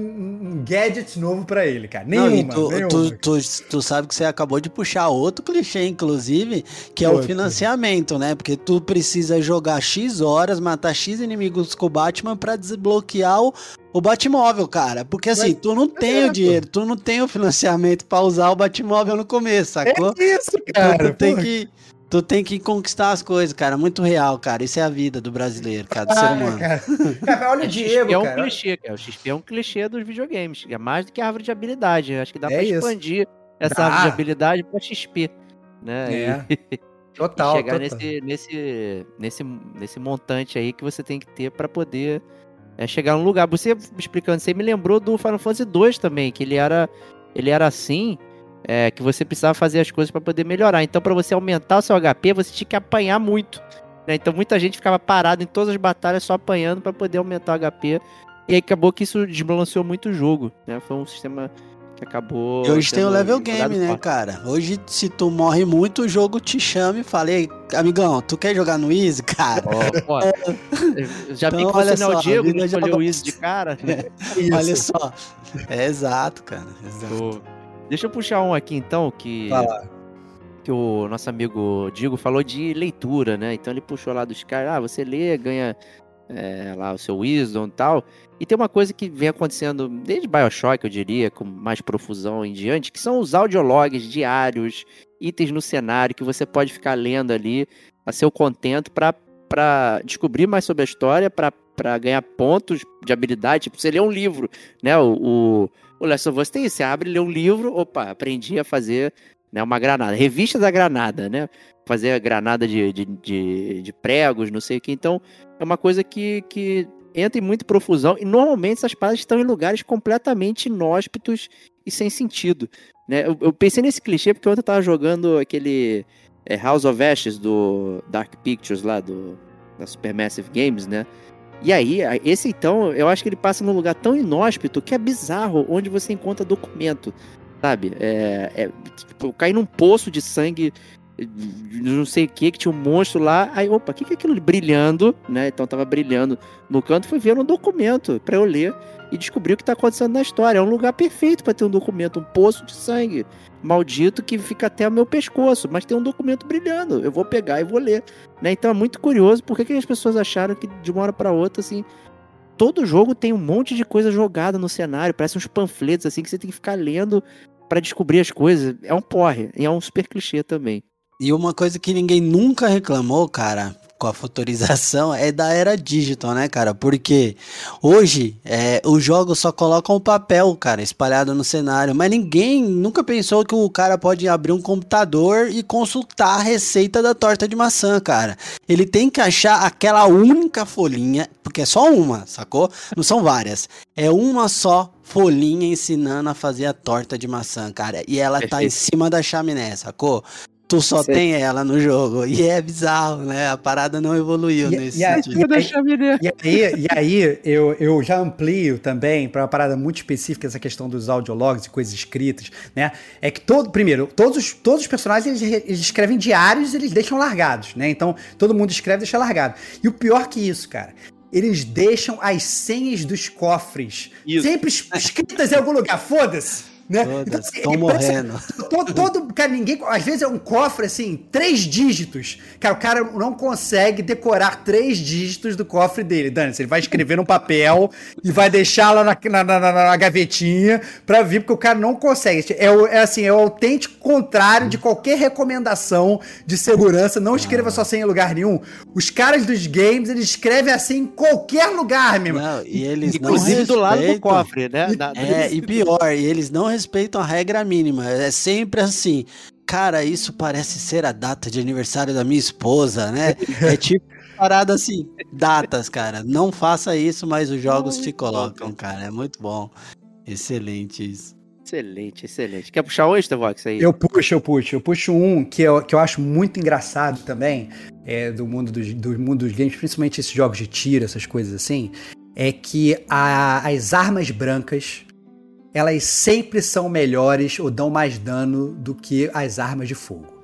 Speaker 1: um- gadget novo pra ele, cara.
Speaker 4: Não,
Speaker 1: Nenhuma.
Speaker 4: e tu,
Speaker 1: nenhuma.
Speaker 4: tu, tu, tu sabe que você acabou de puxar outro clichê, inclusive, que é o financiamento, né? Porque tu precisa jogar X horas, matar X inimigos com o Batman pra desbloquear o, o Batmóvel, cara. Porque assim,
Speaker 1: Mas-
Speaker 4: tu não tem o
Speaker 1: Exato.
Speaker 4: dinheiro, tu não tem o financiamento pra usar o Batmóvel no começo, sacou?
Speaker 1: É isso, cara.
Speaker 4: tu tem
Speaker 1: porra.
Speaker 4: que. Tu tem que conquistar as coisas, cara. Muito real, cara. Isso é a vida do brasileiro, cara, do ser
Speaker 1: Ah,
Speaker 4: humano.
Speaker 1: cara. <laughs> Cara, olha o Diego,
Speaker 3: XP é um
Speaker 1: cara.
Speaker 3: clichê, cara. O XP é um clichê dos videogames. É mais do que árvore de habilidade. Eu acho que dá
Speaker 1: É
Speaker 3: pra
Speaker 1: isso.
Speaker 3: expandir essa
Speaker 1: Dá.
Speaker 3: árvore de habilidade pra XP. Né?
Speaker 1: É.
Speaker 3: E- <laughs>
Speaker 1: Total,
Speaker 3: e chegar
Speaker 1: total.
Speaker 3: nesse, nesse, nesse, nesse montante aí que você tem que ter pra poder é, chegar num lugar. Você explicando aí me lembrou do Final Fantasy 2 também, que ele era, ele era assim, é, que você precisava fazer as coisas pra poder melhorar. Então, pra você aumentar o seu HP, você tinha que apanhar muito. né? Então, muita gente ficava parada em todas as batalhas só apanhando pra poder aumentar o HP. E aí acabou que isso desbalanceou muito o jogo. Né? Foi um sistema que acabou.
Speaker 4: E hoje tem o level game, né,
Speaker 3: fora.
Speaker 4: cara? Hoje, se tu morre muito, o jogo te chama e fala, "Ei, amigão, tu quer jogar no Easy, cara?
Speaker 3: Ó, eu <laughs> já vi
Speaker 4: Então, olha
Speaker 3: não é
Speaker 4: só,
Speaker 3: o Diego,
Speaker 4: já
Speaker 3: escolheu o Easy de cara. né? <laughs>
Speaker 4: Olha só. É exato, cara. Exato.
Speaker 3: Pô, Deixa eu puxar um aqui então, que,
Speaker 1: lá.
Speaker 3: que o nosso amigo Diego falou de leitura, né? Então ele puxou lá dos caras, ah, você lê, ganha é, lá o seu Wisdom e tal. E tem uma coisa que vem acontecendo desde Bioshock, eu diria, com mais profusão em diante, que são os audiologs diários, itens no cenário que você pode ficar lendo ali a seu contento pra para descobrir mais sobre a história, pra pra ganhar pontos de habilidade. Tipo, você lê um livro, né? O, o, o Last of Us tem isso, você abre, lê um livro, opa, aprendi a fazer né? Uma granada, revista da granada, né? Fazer granada de, de, de, de pregos, não sei o que. Então, é uma coisa que, que entra em muita profusão e normalmente essas paradas estão em lugares completamente inóspitos e sem sentido. Né? Eu, eu pensei nesse clichê porque ontem eu tava jogando aquele é, House of Ashes do Dark Pictures lá, do, da Supermassive Games, né? E aí, esse então, eu acho que ele passa num lugar tão inóspito que é bizarro onde você encontra documento, sabe? É, é tipo, cair num poço de sangue não sei o que, que tinha um monstro lá. Aí, opa, o que, que é aquilo brilhando, né? Então tava brilhando no canto, fui ver um documento para eu ler e descobrir o que tá acontecendo na história. É um lugar perfeito para ter um documento, um poço de sangue maldito que fica até o meu pescoço, mas tem um documento brilhando. Eu vou pegar e vou ler, né? Então é muito curioso porque que as pessoas acharam que de uma hora para outra assim, todo jogo tem um monte de coisa jogada no cenário, parece uns panfletos assim que você tem que ficar lendo para descobrir as coisas. É um porre, e é um super clichê também.
Speaker 4: E uma coisa que ninguém nunca reclamou, cara, com a futurização é da era digital, né, cara? Porque hoje é, os jogos só colocam o papel, cara, espalhado no cenário, mas ninguém nunca pensou que o cara pode abrir um computador e consultar a receita da torta de maçã, cara. Ele tem que achar aquela única folhinha, porque é só uma, sacou? Não são várias. É uma só folhinha ensinando a fazer a torta de maçã, cara. E ela tá em cima da chaminé, sacou? Tu só Sim. tem ela no jogo. E é bizarro, né? A parada não evoluiu
Speaker 1: e,
Speaker 4: nesse
Speaker 1: e sentido. E, e, aí, e aí eu, eu já amplio também para uma parada muito específica essa questão dos audiologs e coisas escritas, né? É que todo, primeiro, todos, os, todos os personagens eles, eles escrevem diários e eles deixam largados, né? Então todo mundo escreve e deixa largado. E o pior que isso, cara, eles deixam as senhas dos cofres isso. sempre escritas em algum lugar. Foda-se. Né?
Speaker 4: Então, assim, estão morrendo.
Speaker 1: Todo, todo, cara, ninguém. Às vezes é um cofre assim, três dígitos. Cara, o cara não consegue decorar três dígitos do cofre dele. Dani, ele vai escrever no papel e vai deixar lá na, na, na, na, gavetinha pra vir, porque o cara não consegue. É, o, é assim, é o autêntico contrário de qualquer recomendação de segurança. Não escreva ah. só sem em lugar nenhum. Os caras dos games, eles escrevem assim em qualquer lugar, meu
Speaker 4: não, e eles
Speaker 3: Inclusive do lado do cofre, né?
Speaker 4: E, é, e pior, e eles não respeitam a regra mínima. É sempre assim. Cara, isso parece ser a data de aniversário da minha esposa, né? É tipo parada assim, datas, cara. Não faça isso, mas os jogos te colocam, cara. É muito bom. Excelente isso.
Speaker 3: Excelente, excelente. Quer puxar hoje, Tevox, aí?
Speaker 1: Eu puxo, eu puxo. Eu puxo um que eu, que eu acho muito engraçado também, é, do, mundo dos, do mundo dos games, principalmente esses jogos de tiro, essas coisas assim, é que a, as armas brancas elas sempre são melhores ou dão mais dano do que as armas de fogo.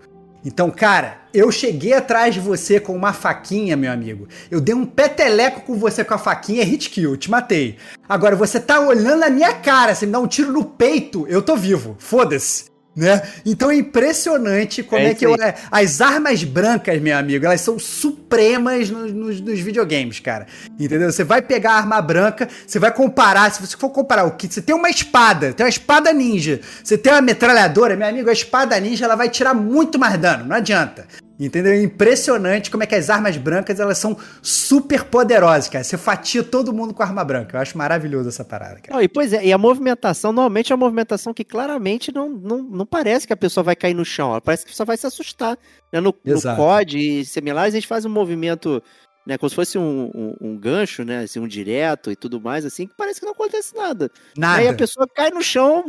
Speaker 1: Então, cara, eu cheguei atrás de você com uma faquinha, meu amigo. Eu dei um peteleco com você com a faquinha, é hit kill, te matei. Agora, você tá olhando na minha cara, você me dá um tiro no peito, eu tô vivo. Foda-se. Né? Então é impressionante como é, é que eu, é, as armas brancas, meu amigo, elas são supremas nos, nos, nos, videogames, cara. Entendeu? Você vai pegar a arma branca, você vai comparar, se você for comparar o que você tem uma espada, tem uma espada ninja, você tem uma metralhadora, meu amigo, a espada ninja ela vai tirar muito mais dano, não adianta. Entendeu? É impressionante como é que as armas brancas elas são super poderosas, cara. Você fatia todo mundo com arma branca. Eu acho maravilhoso essa parada, cara.
Speaker 3: Não, e pois é, e a movimentação, normalmente é uma movimentação que claramente não, não, não parece que a pessoa vai cair no chão. Parece que a pessoa vai se assustar. Né? No, no COD e similares, a gente faz um movimento né? Como se fosse um, um, um, gancho, né? Assim, um direto e tudo mais, assim, que parece que não acontece nada. Nada. Aí a pessoa cai no chão,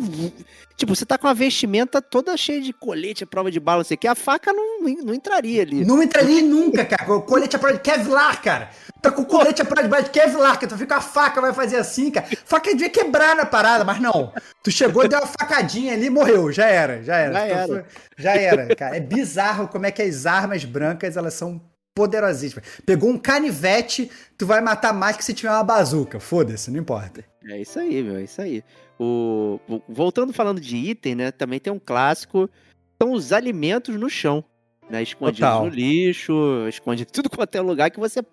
Speaker 3: tipo, você tá com a vestimenta toda cheia de colete, prova de bala, não sei o que, a faca não, não entraria ali.
Speaker 1: Não entraria nunca, cara. O colete é prova de Kevlar, cara. Tá com o colete à prova de bala de Kevlar, que tu fica a faca, vai fazer assim, cara. Faca devia quebrar na parada, mas não. Tu chegou, deu uma facadinha ali morreu. Já era, já era. Já era. Foi, já era, cara. É bizarro como é que as armas brancas, elas são poderosíssima. Pegou um canivete, tu vai matar mais que se tiver uma bazuca. Foda-se, não importa.
Speaker 3: É isso aí, meu, é isso aí. O, voltando falando de item, né? Também tem um clássico. São os alimentos no chão. Né, escondidos Total. no lixo, escondido tudo quanto é lugar que você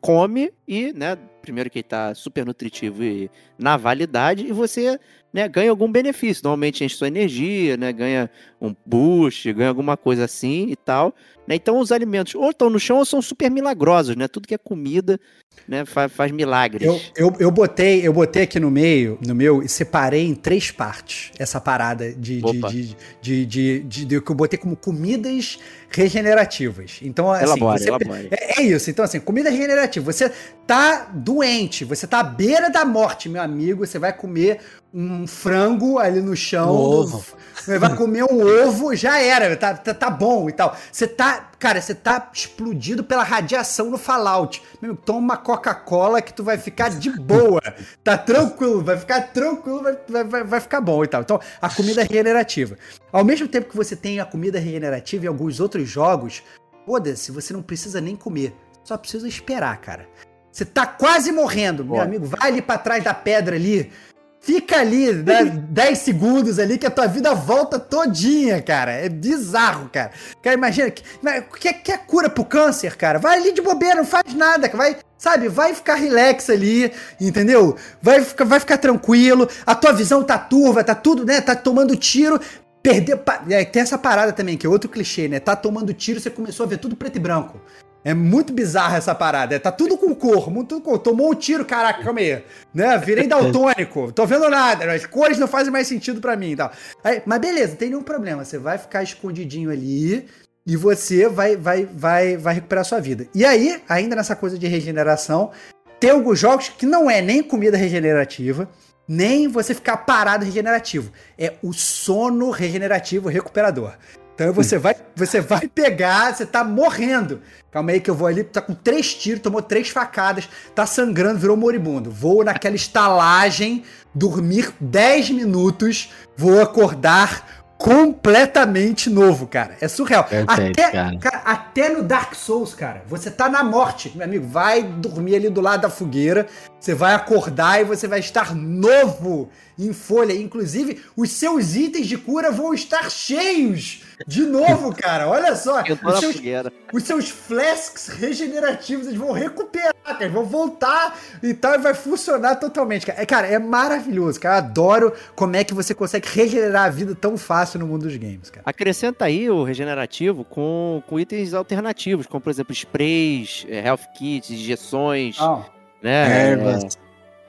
Speaker 3: come e, né, primeiro que ele tá super nutritivo e na validade, e você né, ganha algum benefício. Normalmente enche sua energia, né, ganha um boost, ganha alguma coisa assim e tal. Né? Então os alimentos ou estão no chão ou são super milagrosos, né? Tudo que é comida né, faz, faz milagres.
Speaker 1: Eu, eu, eu, botei, eu botei aqui no meio, no meu, e separei em três partes essa parada de, de, de, de, de, de, de, que eu botei como comidas regenerativas. Então, assim,
Speaker 3: elabore,
Speaker 1: você,
Speaker 3: elabore.
Speaker 1: É, é, isso. Então, assim, comida regenerativa. Você tá doente, você tá à beira da morte, meu amigo. Você vai comer um frango ali no chão.
Speaker 4: Um ovo.
Speaker 1: Do, vai comer um ovo, já era, tá, tá, tá, bom e tal. Você tá, cara, você tá explodido pela radiação no Fallout. Meu, toma uma Coca-Cola que tu vai ficar de boa. Tá tranquilo, vai ficar tranquilo, vai, vai, vai ficar bom e tal. Então, a comida regenerativa. Ao mesmo tempo que você tem a comida regenerativa em alguns outros jogos, foda-se, você não precisa nem comer. Só precisa esperar, cara. Você tá quase morrendo, meu amigo. Vai ali pra trás da pedra ali Fica ali, né, 10 segundos ali que a tua vida volta todinha, cara. É bizarro, cara. Cara, imagina, que, que, é cura pro câncer, cara? Vai ali de bobeira, não faz nada, vai, sabe, vai ficar relax ali, entendeu? Vai, vai ficar tranquilo, a tua visão tá turva, tá tudo, né, tá tomando tiro, perdeu, é, tem essa parada também, que é outro clichê, né, tá tomando tiro, você começou a ver tudo preto e branco. É muito bizarra essa parada. Tá tudo com cor, muito com. Tomou um tiro, caraca, calma aí. Né? Virei <laughs> daltônico. Tô vendo nada. As cores não fazem mais sentido para mim e tal. Aí, mas beleza, não tem nenhum problema. Você vai ficar escondidinho ali e você vai, vai, vai, vai recuperar sua vida. E aí, ainda nessa coisa de regeneração, tem alguns jogos que não é nem comida regenerativa, nem você ficar parado regenerativo. É o sono regenerativo recuperador. Então você vai, você vai pegar, você tá morrendo. Calma aí que eu vou ali, tá com três tiros, tomou três facadas, tá sangrando, virou moribundo. Vou naquela estalagem, dormir 10 minutos, vou acordar completamente novo, cara. É surreal.
Speaker 4: Perfeito,
Speaker 1: até,
Speaker 4: cara.
Speaker 1: cara, até no Dark Souls, cara, você tá na morte, meu amigo. Vai dormir ali do lado da fogueira, você vai acordar e você vai estar novo em folha. Inclusive, os seus itens de cura vão estar cheios de novo, cara. Olha só.
Speaker 3: Eu tô
Speaker 1: os,
Speaker 3: na
Speaker 1: seus,
Speaker 3: fogueira.
Speaker 1: os seus flasks regenerativos, eles vão recuperar, cara. Vão voltar e tal, e vai funcionar totalmente, cara. É, cara, é maravilhoso, cara. Eu adoro como é que você consegue regenerar a vida tão fácil no mundo dos games, cara.
Speaker 3: Acrescenta aí o regenerativo com, com itens alternativos, como por exemplo sprays, eh, health kits, injeções,
Speaker 1: Ah,
Speaker 3: né?
Speaker 4: Ervas.
Speaker 3: é,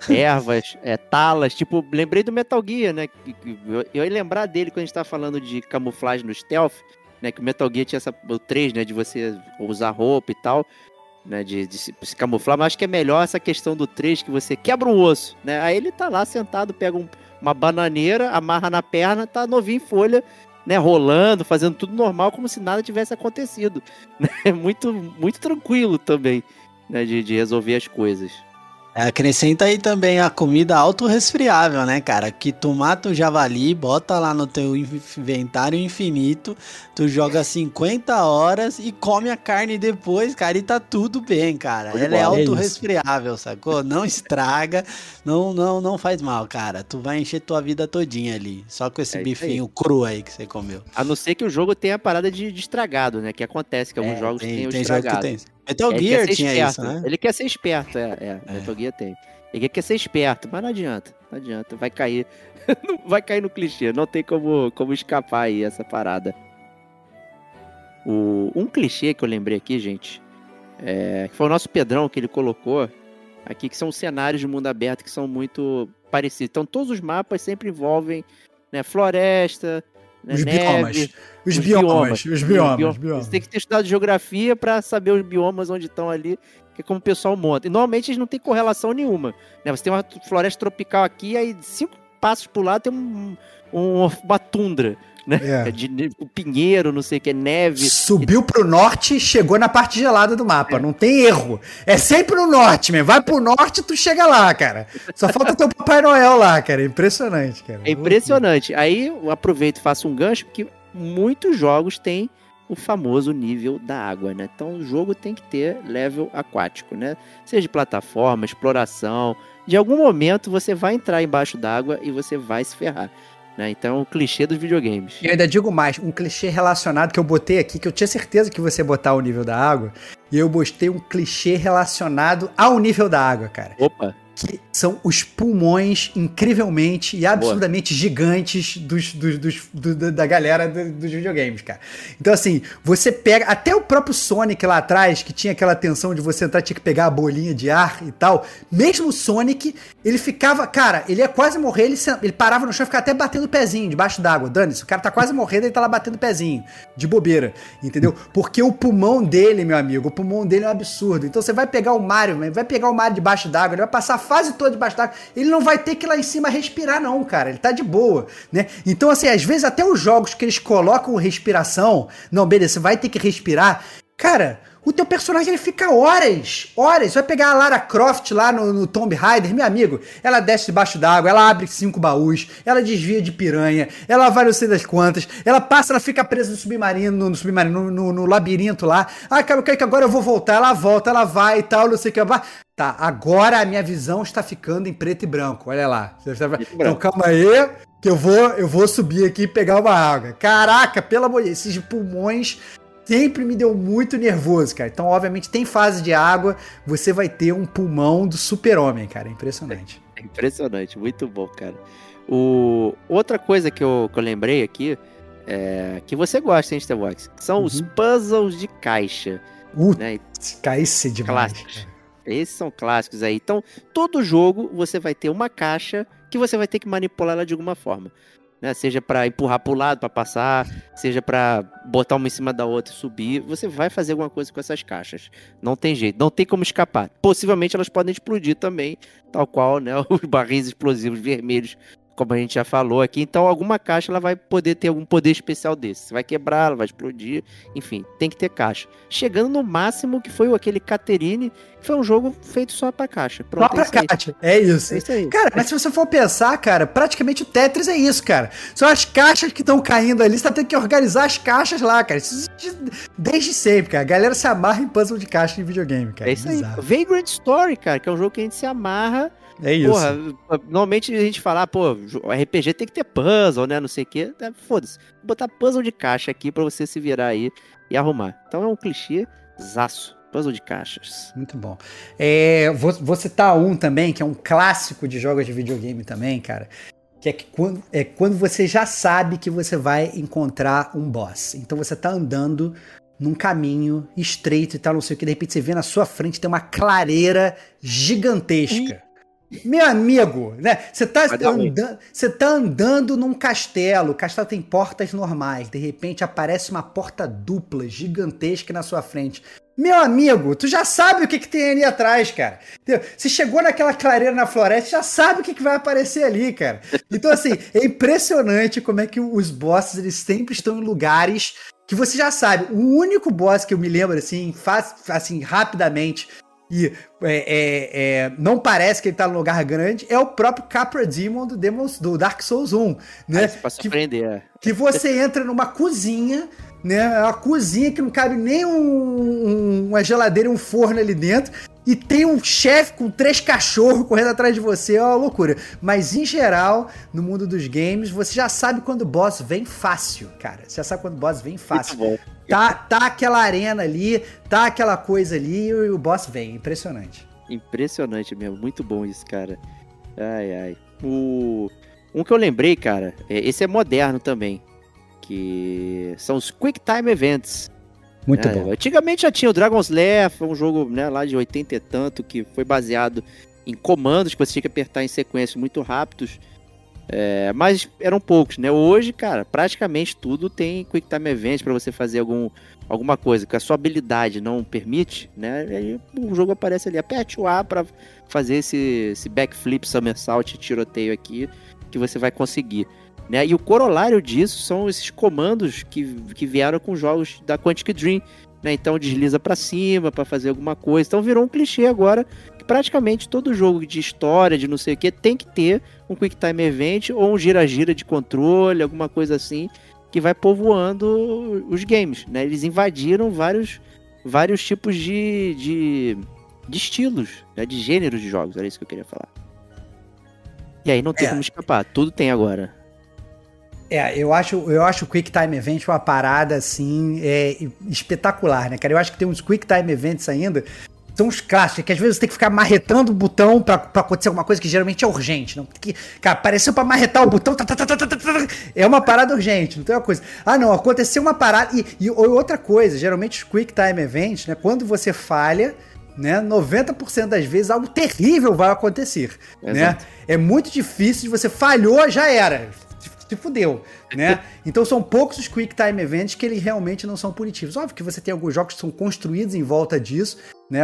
Speaker 3: ervas, é, talas. Tipo, lembrei do Metal Gear, né? Eu, ia lembrar dele quando a gente tava falando de camuflagem no stealth, né? Que o Metal Gear tinha essa, o 3, né? De você usar roupa e tal. Né, de, de se, se camuflar, mas acho que é melhor essa questão do 3 que você quebra um osso, né? Aí ele tá lá sentado, pega um- uma bananeira, amarra na perna, tá novinho em folha, né? Rolando, fazendo tudo normal, como se nada tivesse acontecido. <laughs> né? É muito, muito tranquilo também, né? De, de resolver as coisas.
Speaker 4: Acrescenta aí também a comida autorresfriável, né, cara? Que tu mata o javali, bota lá no teu inventário infinito, tu joga 50 horas e come a carne depois, cara, e tá tudo bem, cara.
Speaker 3: De
Speaker 4: Ela é
Speaker 3: bola,
Speaker 1: é
Speaker 4: autorresfriável, sacou? Não estraga, não, não, não faz mal, cara. Tu vai encher tua vida todinha ali, só com esse
Speaker 3: É isso aí.
Speaker 4: bifinho cru aí que você comeu.
Speaker 3: A não ser que o jogo tenha a parada de, de estragado, né? Que acontece que alguns
Speaker 4: É,
Speaker 3: jogos
Speaker 4: tem,
Speaker 3: têm o
Speaker 4: tem jogo que
Speaker 3: estragado.
Speaker 4: tem. Metal
Speaker 3: Ele
Speaker 4: Gear tinha
Speaker 3: esperto.
Speaker 4: isso, né?
Speaker 3: Ele quer ser esperto, é. é,
Speaker 4: É.
Speaker 3: Metal Gear tem. Ele quer ser esperto, mas não adianta. Não adianta. Vai cair. <laughs> vai cair no clichê. Não tem como, como escapar aí essa parada. O, um clichê que eu lembrei aqui, gente, é, que foi o nosso Pedrão que ele colocou aqui, que são cenários de mundo aberto que são muito parecidos. Então, todos os mapas sempre envolvem né, floresta, né,
Speaker 1: Os
Speaker 3: neve,
Speaker 1: biomas. Os
Speaker 3: os
Speaker 1: biomas. Os biomas. Os biomas.
Speaker 3: Você tem que ter estudado geografia para saber os biomas onde estão ali, que é como o pessoal monta. E normalmente eles não têm correlação nenhuma. Né? Você tem uma floresta tropical aqui, aí cinco passos pro lado tem um, um- uma tundra.
Speaker 1: É.
Speaker 3: É de ne- o pinheiro, não sei o que, neve.
Speaker 1: Subiu pro norte e chegou na parte gelada do mapa.
Speaker 3: É.
Speaker 1: Não tem erro. É sempre no norte, mesmo. Vai pro norte tu chega lá, cara. Só falta teu Papai Noel lá, cara. É impressionante, cara.
Speaker 3: É impressionante. Aí eu aproveito e faço um gancho, porque muitos jogos têm o famoso nível da água, né? Então o jogo tem que ter level aquático, né? Seja de plataforma, exploração. De algum momento você vai entrar embaixo d'água e você vai se ferrar. Né? Então é o clichê dos videogames.
Speaker 1: E eu ainda digo mais, um clichê relacionado que eu botei aqui, que eu tinha certeza que você ia botar o nível da água, e eu bostei um clichê relacionado ao nível da água, cara.
Speaker 3: Opa,
Speaker 1: Que são os pulmões incrivelmente e absurdamente gigantes dos, dos- dos- do- da galera do- dos videogames, cara. Então, assim, você pega. Até o próprio Sonic lá atrás, que tinha aquela tensão de você entrar, tinha que pegar a bolinha de ar e tal. Mesmo o Sonic, ele ficava. Cara, ele ia quase morrer, ele, ele parava no chão e ficava até batendo o pezinho debaixo d'água. Dane-se, o cara tá quase morrendo, ele tá lá batendo o pezinho. De bobeira. Entendeu? Porque o pulmão dele, meu amigo, o pulmão dele é um absurdo. Então você vai pegar o Mario, vai pegar o Mario debaixo d'água, ele vai passar fase toda debaixo d'água. Ele não vai ter que ir lá em cima respirar, não, cara. Ele tá de boa, né? Então, assim, às vezes até os jogos que eles colocam respiração, não, beleza, você vai ter que respirar. Cara, o teu personagem ele fica horas, horas. Vai pegar a Lara Croft lá no, no Tomb Raider, meu amigo. Ela desce debaixo d'água, ela abre cinco baús, ela desvia de piranha, ela vai não sei das quantas, ela passa, ela fica presa no submarino, no, no submarino, no, no- no labirinto lá. Ah, cara, eu quero que agora eu vou voltar. Ela volta, ela vai e tal, não sei o que. Tá, agora a minha visão está ficando em preto e branco. Olha lá.
Speaker 3: E
Speaker 1: Então calma aí, que eu vou, eu vou subir aqui e pegar uma água. Caraca, pelo amor de Deus, esses pulmões sempre me deu muito nervoso, cara. Então, obviamente, tem fase de água, você vai ter um pulmão do super-homem, cara. É impressionante.
Speaker 3: É Impressionante, muito bom, cara. O... Outra coisa que eu, que eu lembrei aqui, é... que você gosta, hein, Starbox? São os
Speaker 1: Uhum.
Speaker 3: puzzles de caixa,
Speaker 1: Uh,
Speaker 3: né?
Speaker 1: caísse demais.
Speaker 3: Clássicos. Esses são clássicos aí. Então, todo jogo você vai ter uma caixa que você vai ter que manipular ela de alguma forma. Né? Seja pra empurrar pro lado pra passar, seja pra botar uma em cima da outra e subir. Você vai fazer alguma coisa com essas caixas. Não tem jeito, não tem como escapar. Possivelmente elas podem explodir também, tal qual, né? <laughs> Os barris explosivos vermelhos, como a gente já falou aqui. Então, alguma caixa ela vai poder ter algum poder especial desse. Você vai quebrar, ela vai explodir. Enfim, tem que ter caixa. Chegando no máximo que foi aquele Caterine, que foi um jogo feito só pra caixa. Pronto,
Speaker 1: Só pra
Speaker 3: é
Speaker 1: caixa. É isso.
Speaker 3: É isso aí.
Speaker 1: Cara, mas se você for pensar, cara, praticamente o Tetris é isso, cara. São as caixas que estão caindo ali, você tá tendo que organizar as caixas lá, cara. Isso desde sempre, cara. A galera se amarra em puzzle de caixa em videogame, cara.
Speaker 3: É isso aí. Vagrant Story, cara, que é um jogo que a gente se amarra.
Speaker 1: É isso.
Speaker 3: Porra, normalmente a gente fala, ah, pô, RPG tem que ter puzzle, né? Não sei o quê. É, Foda-se. Vou botar puzzle de caixa aqui pra você se virar aí e arrumar. Então é um clichê zaço. Puzzle de caixas.
Speaker 1: Muito bom. É, vou, vou citar um também, que é um clássico de jogos de videogame também, cara. Que é, que quando, é quando você já sabe que você vai encontrar um boss. Então você tá andando num caminho estreito e tal, não sei o que, de repente você vê na sua frente tem uma clareira gigantesca. Meu amigo, né? Você tá, andando, você tá andando num castelo, o castelo tem portas normais, de repente aparece uma porta dupla gigantesca na sua frente. Meu amigo, tu já sabe o que, que tem ali atrás, cara. Se chegou naquela clareira na floresta, já sabe o que, que vai aparecer ali, cara. Então, assim, <laughs> é impressionante como é que os bosses, eles sempre estão em lugares que você já sabe. O único boss que eu me lembro, assim, faz, assim rapidamente, e é, é, é, não parece que ele tá num lugar grande, é o próprio Capra Demon do, Demons, do Dark Souls 1, né?
Speaker 3: Aí você pra surpreender. é.
Speaker 1: que você entra numa cozinha, né? É uma cozinha que não cabe nem um- um- uma geladeira e um forno ali dentro. E tem um chefe com três cachorros correndo atrás de você, é uma loucura. Mas em geral, no mundo dos games, você já sabe quando o boss vem fácil, cara. Você já sabe quando o boss vem fácil. Tá, tá aquela arena ali, tá aquela coisa ali e o boss vem. Impressionante.
Speaker 3: Impressionante mesmo, muito bom isso, cara. Ai, ai. O... Um que eu lembrei, cara, é- esse é moderno também. Que são os Quick Time Events.
Speaker 1: Muito
Speaker 3: É,
Speaker 1: bom.
Speaker 3: Antigamente já tinha o Dragon's Lair, foi um jogo né, lá de 80 e tanto, que foi baseado em comandos que você tinha que apertar em sequências muito rápidos. É, mas eram poucos, né? Hoje, cara, praticamente tudo tem Quick Time Event para você fazer algum, alguma coisa que a sua habilidade não permite, né? E aí o jogo aparece ali, aperte o A para fazer esse, esse backflip, somersault, tiroteio aqui, que você vai conseguir. Né? E o corolário disso são esses comandos que, que vieram com jogos da Quantic Dream. Né? Então desliza para cima para fazer alguma coisa. Então virou um clichê agora que praticamente todo jogo de história, de não sei o que, tem que ter um Quick Time Event ou um gira-gira de controle, alguma coisa assim, que vai povoando os games. Né? Eles invadiram vários, vários tipos de, de, de estilos, né? de gêneros de jogos. Era isso que eu queria falar. E aí não tem
Speaker 1: É.
Speaker 3: como escapar. Tudo tem agora.
Speaker 1: É, eu acho, eu acho o Quick Time Event uma parada assim é, espetacular, né, cara? Eu acho que tem uns Quick Time Events ainda. São os clássicos, que às vezes você tem que ficar marretando o botão pra, pra acontecer alguma coisa que geralmente é urgente. Não, que, cara, apareceu pra marretar o botão, tá, tá, tá, tá, tá, tá, tá, é uma parada urgente, não tem uma coisa. Ah, não, aconteceu uma parada. E, e outra coisa, geralmente os Quick Time Events, né? Quando você falha, né? 90% das vezes algo terrível vai acontecer, né? É muito difícil de você falhou, já era. Se- fudeu, né? Então são poucos os Quick Time Events que eles realmente não são punitivos. Óbvio que você tem alguns jogos que são construídos em volta disso, né?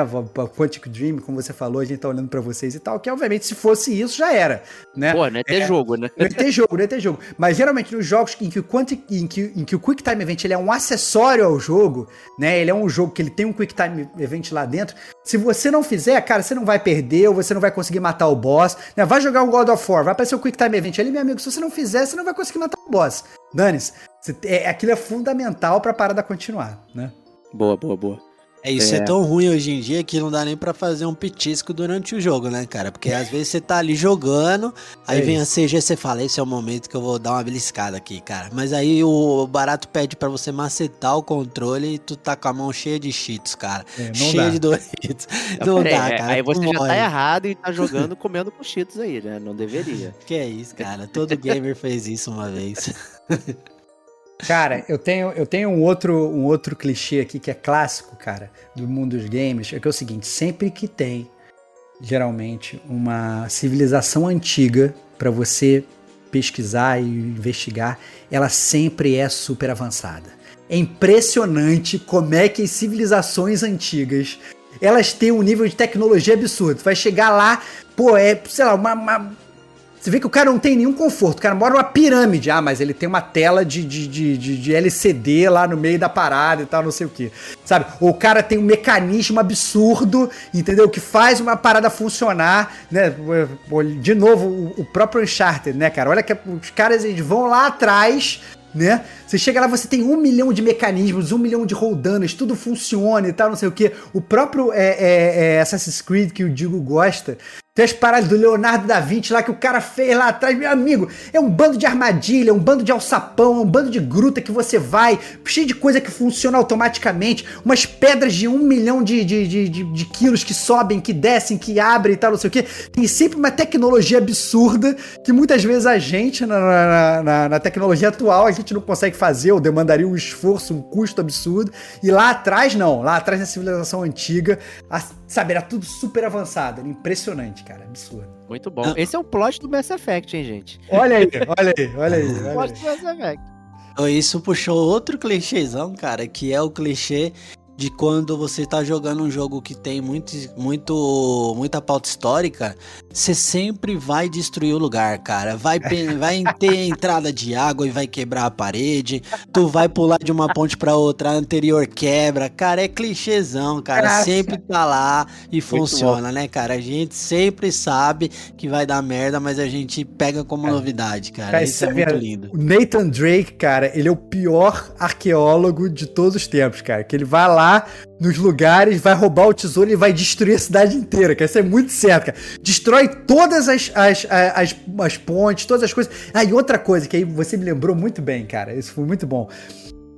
Speaker 1: Quantic Dream, como você falou, a gente tá olhando pra vocês e tal, que obviamente se fosse isso já era, né?
Speaker 3: Pô, não é ter
Speaker 1: É.
Speaker 3: jogo, né?
Speaker 1: Não ia ter jogo, não ia ter jogo. Mas geralmente nos jogos em que o, Quantic, em que, em que o Quick Time Event ele é um acessório ao jogo, né? Ele é um jogo que ele tem um Quick Time Event lá dentro. Se você não fizer, cara, você não vai perder, ou você não vai conseguir matar o boss. Né? Vai jogar um God of War, vai aparecer o Quick Time Event ali, meu amigo. Se você não fizer, você não vai conseguir matar o boss. Dane-se. É, aquilo é fundamental pra parada continuar, né?
Speaker 3: Boa, boa, boa.
Speaker 4: É isso, é.
Speaker 3: É.
Speaker 4: tão ruim hoje em dia que não dá nem pra fazer um pitisco durante o jogo, né, cara? Porque às vezes você tá ali jogando, aí
Speaker 1: É
Speaker 4: vem a CG e você fala, esse é o momento que eu vou dar uma beliscada aqui, cara. Mas aí o barato pede pra você macetar o controle e tu tá com a mão cheia de cheats, cara.
Speaker 1: É, não
Speaker 4: cheia
Speaker 1: dá.
Speaker 4: de Doritos. <laughs> Não
Speaker 3: Pera
Speaker 4: dá,
Speaker 3: aí,
Speaker 4: cara.
Speaker 3: Aí você já
Speaker 4: morre.
Speaker 3: tá errado e tá jogando <laughs> comendo com cheetos aí, né? Não deveria.
Speaker 4: Que é isso, cara. Todo gamer fez isso uma vez. <laughs>
Speaker 1: Cara, eu tenho, eu tenho um, outro, um outro clichê aqui que é clássico, cara, do mundo dos games, é que é o seguinte, sempre que tem, geralmente, uma civilização antiga pra você pesquisar e investigar, ela sempre é super avançada. É impressionante como é que as civilizações antigas, elas têm um nível de tecnologia absurdo. Vai chegar lá, pô, é, sei lá, uma- uma você vê que o cara não tem nenhum conforto. O cara mora numa pirâmide. Ah, mas ele tem uma tela de, de, de, de- LCD lá no meio da parada e tal, não sei o que. Sabe? Ou o cara tem um mecanismo absurdo, entendeu? Que faz uma parada funcionar, né? De novo, o, o próprio Uncharted, né, cara? Olha que os caras eles vão lá atrás. Né? Você chega lá, você tem um milhão de mecanismos, um milhão de roldanas, tudo funciona e tal, não sei o que. O próprio é, é, é, Assassin's Creed que o Digo gosta, tem as paradas do Leonardo da Vinci lá que o cara fez lá atrás, meu amigo. É um bando de armadilha, um bando de alçapão, um bando de gruta que você vai, cheio de coisa que funciona automaticamente, umas pedras de um milhão de, de, de, de- de quilos que sobem, que descem, que abrem e tal, não sei o que. Tem sempre uma tecnologia absurda que muitas vezes a gente, na, na- na- na tecnologia atual, a gente não consegue fazer, ou demandaria um esforço, um custo absurdo. E lá atrás, não. Lá atrás, na civilização antiga, a- sabe, era tudo super avançado. Era impressionante, cara. Absurdo.
Speaker 3: Muito bom. Esse é o plot do Mass Effect, hein, gente?
Speaker 1: Olha aí, olha aí, olha aí. <laughs>
Speaker 3: O
Speaker 1: Olha
Speaker 3: plot
Speaker 1: aí.
Speaker 3: do Mass Effect.
Speaker 4: Isso puxou outro clichêzão, cara, que é o clichê de quando você tá jogando um jogo que tem muito, muito, muita pauta histórica, você sempre vai destruir o lugar, cara. Vai, <laughs> vai ter entrada de água e vai quebrar a parede. Tu vai pular de uma ponte pra outra, a anterior quebra. Cara, é clichêzão, cara. Sempre tá lá e funciona, né, cara? A gente sempre sabe que vai dar merda, mas a gente pega como novidade, cara.
Speaker 1: Cara,
Speaker 4: Isso é
Speaker 1: é
Speaker 4: muito lindo.
Speaker 1: O Nathan Drake, cara, ele é o pior arqueólogo de todos os tempos, cara. Que ele vai lá nos lugares, vai roubar o tesouro e vai destruir a cidade inteira, cara. Isso é muito certo, cara. Destrói todas as, as, as, as pontes, todas as coisas. Ah, e outra coisa que aí você me lembrou muito bem, cara. Isso foi muito bom.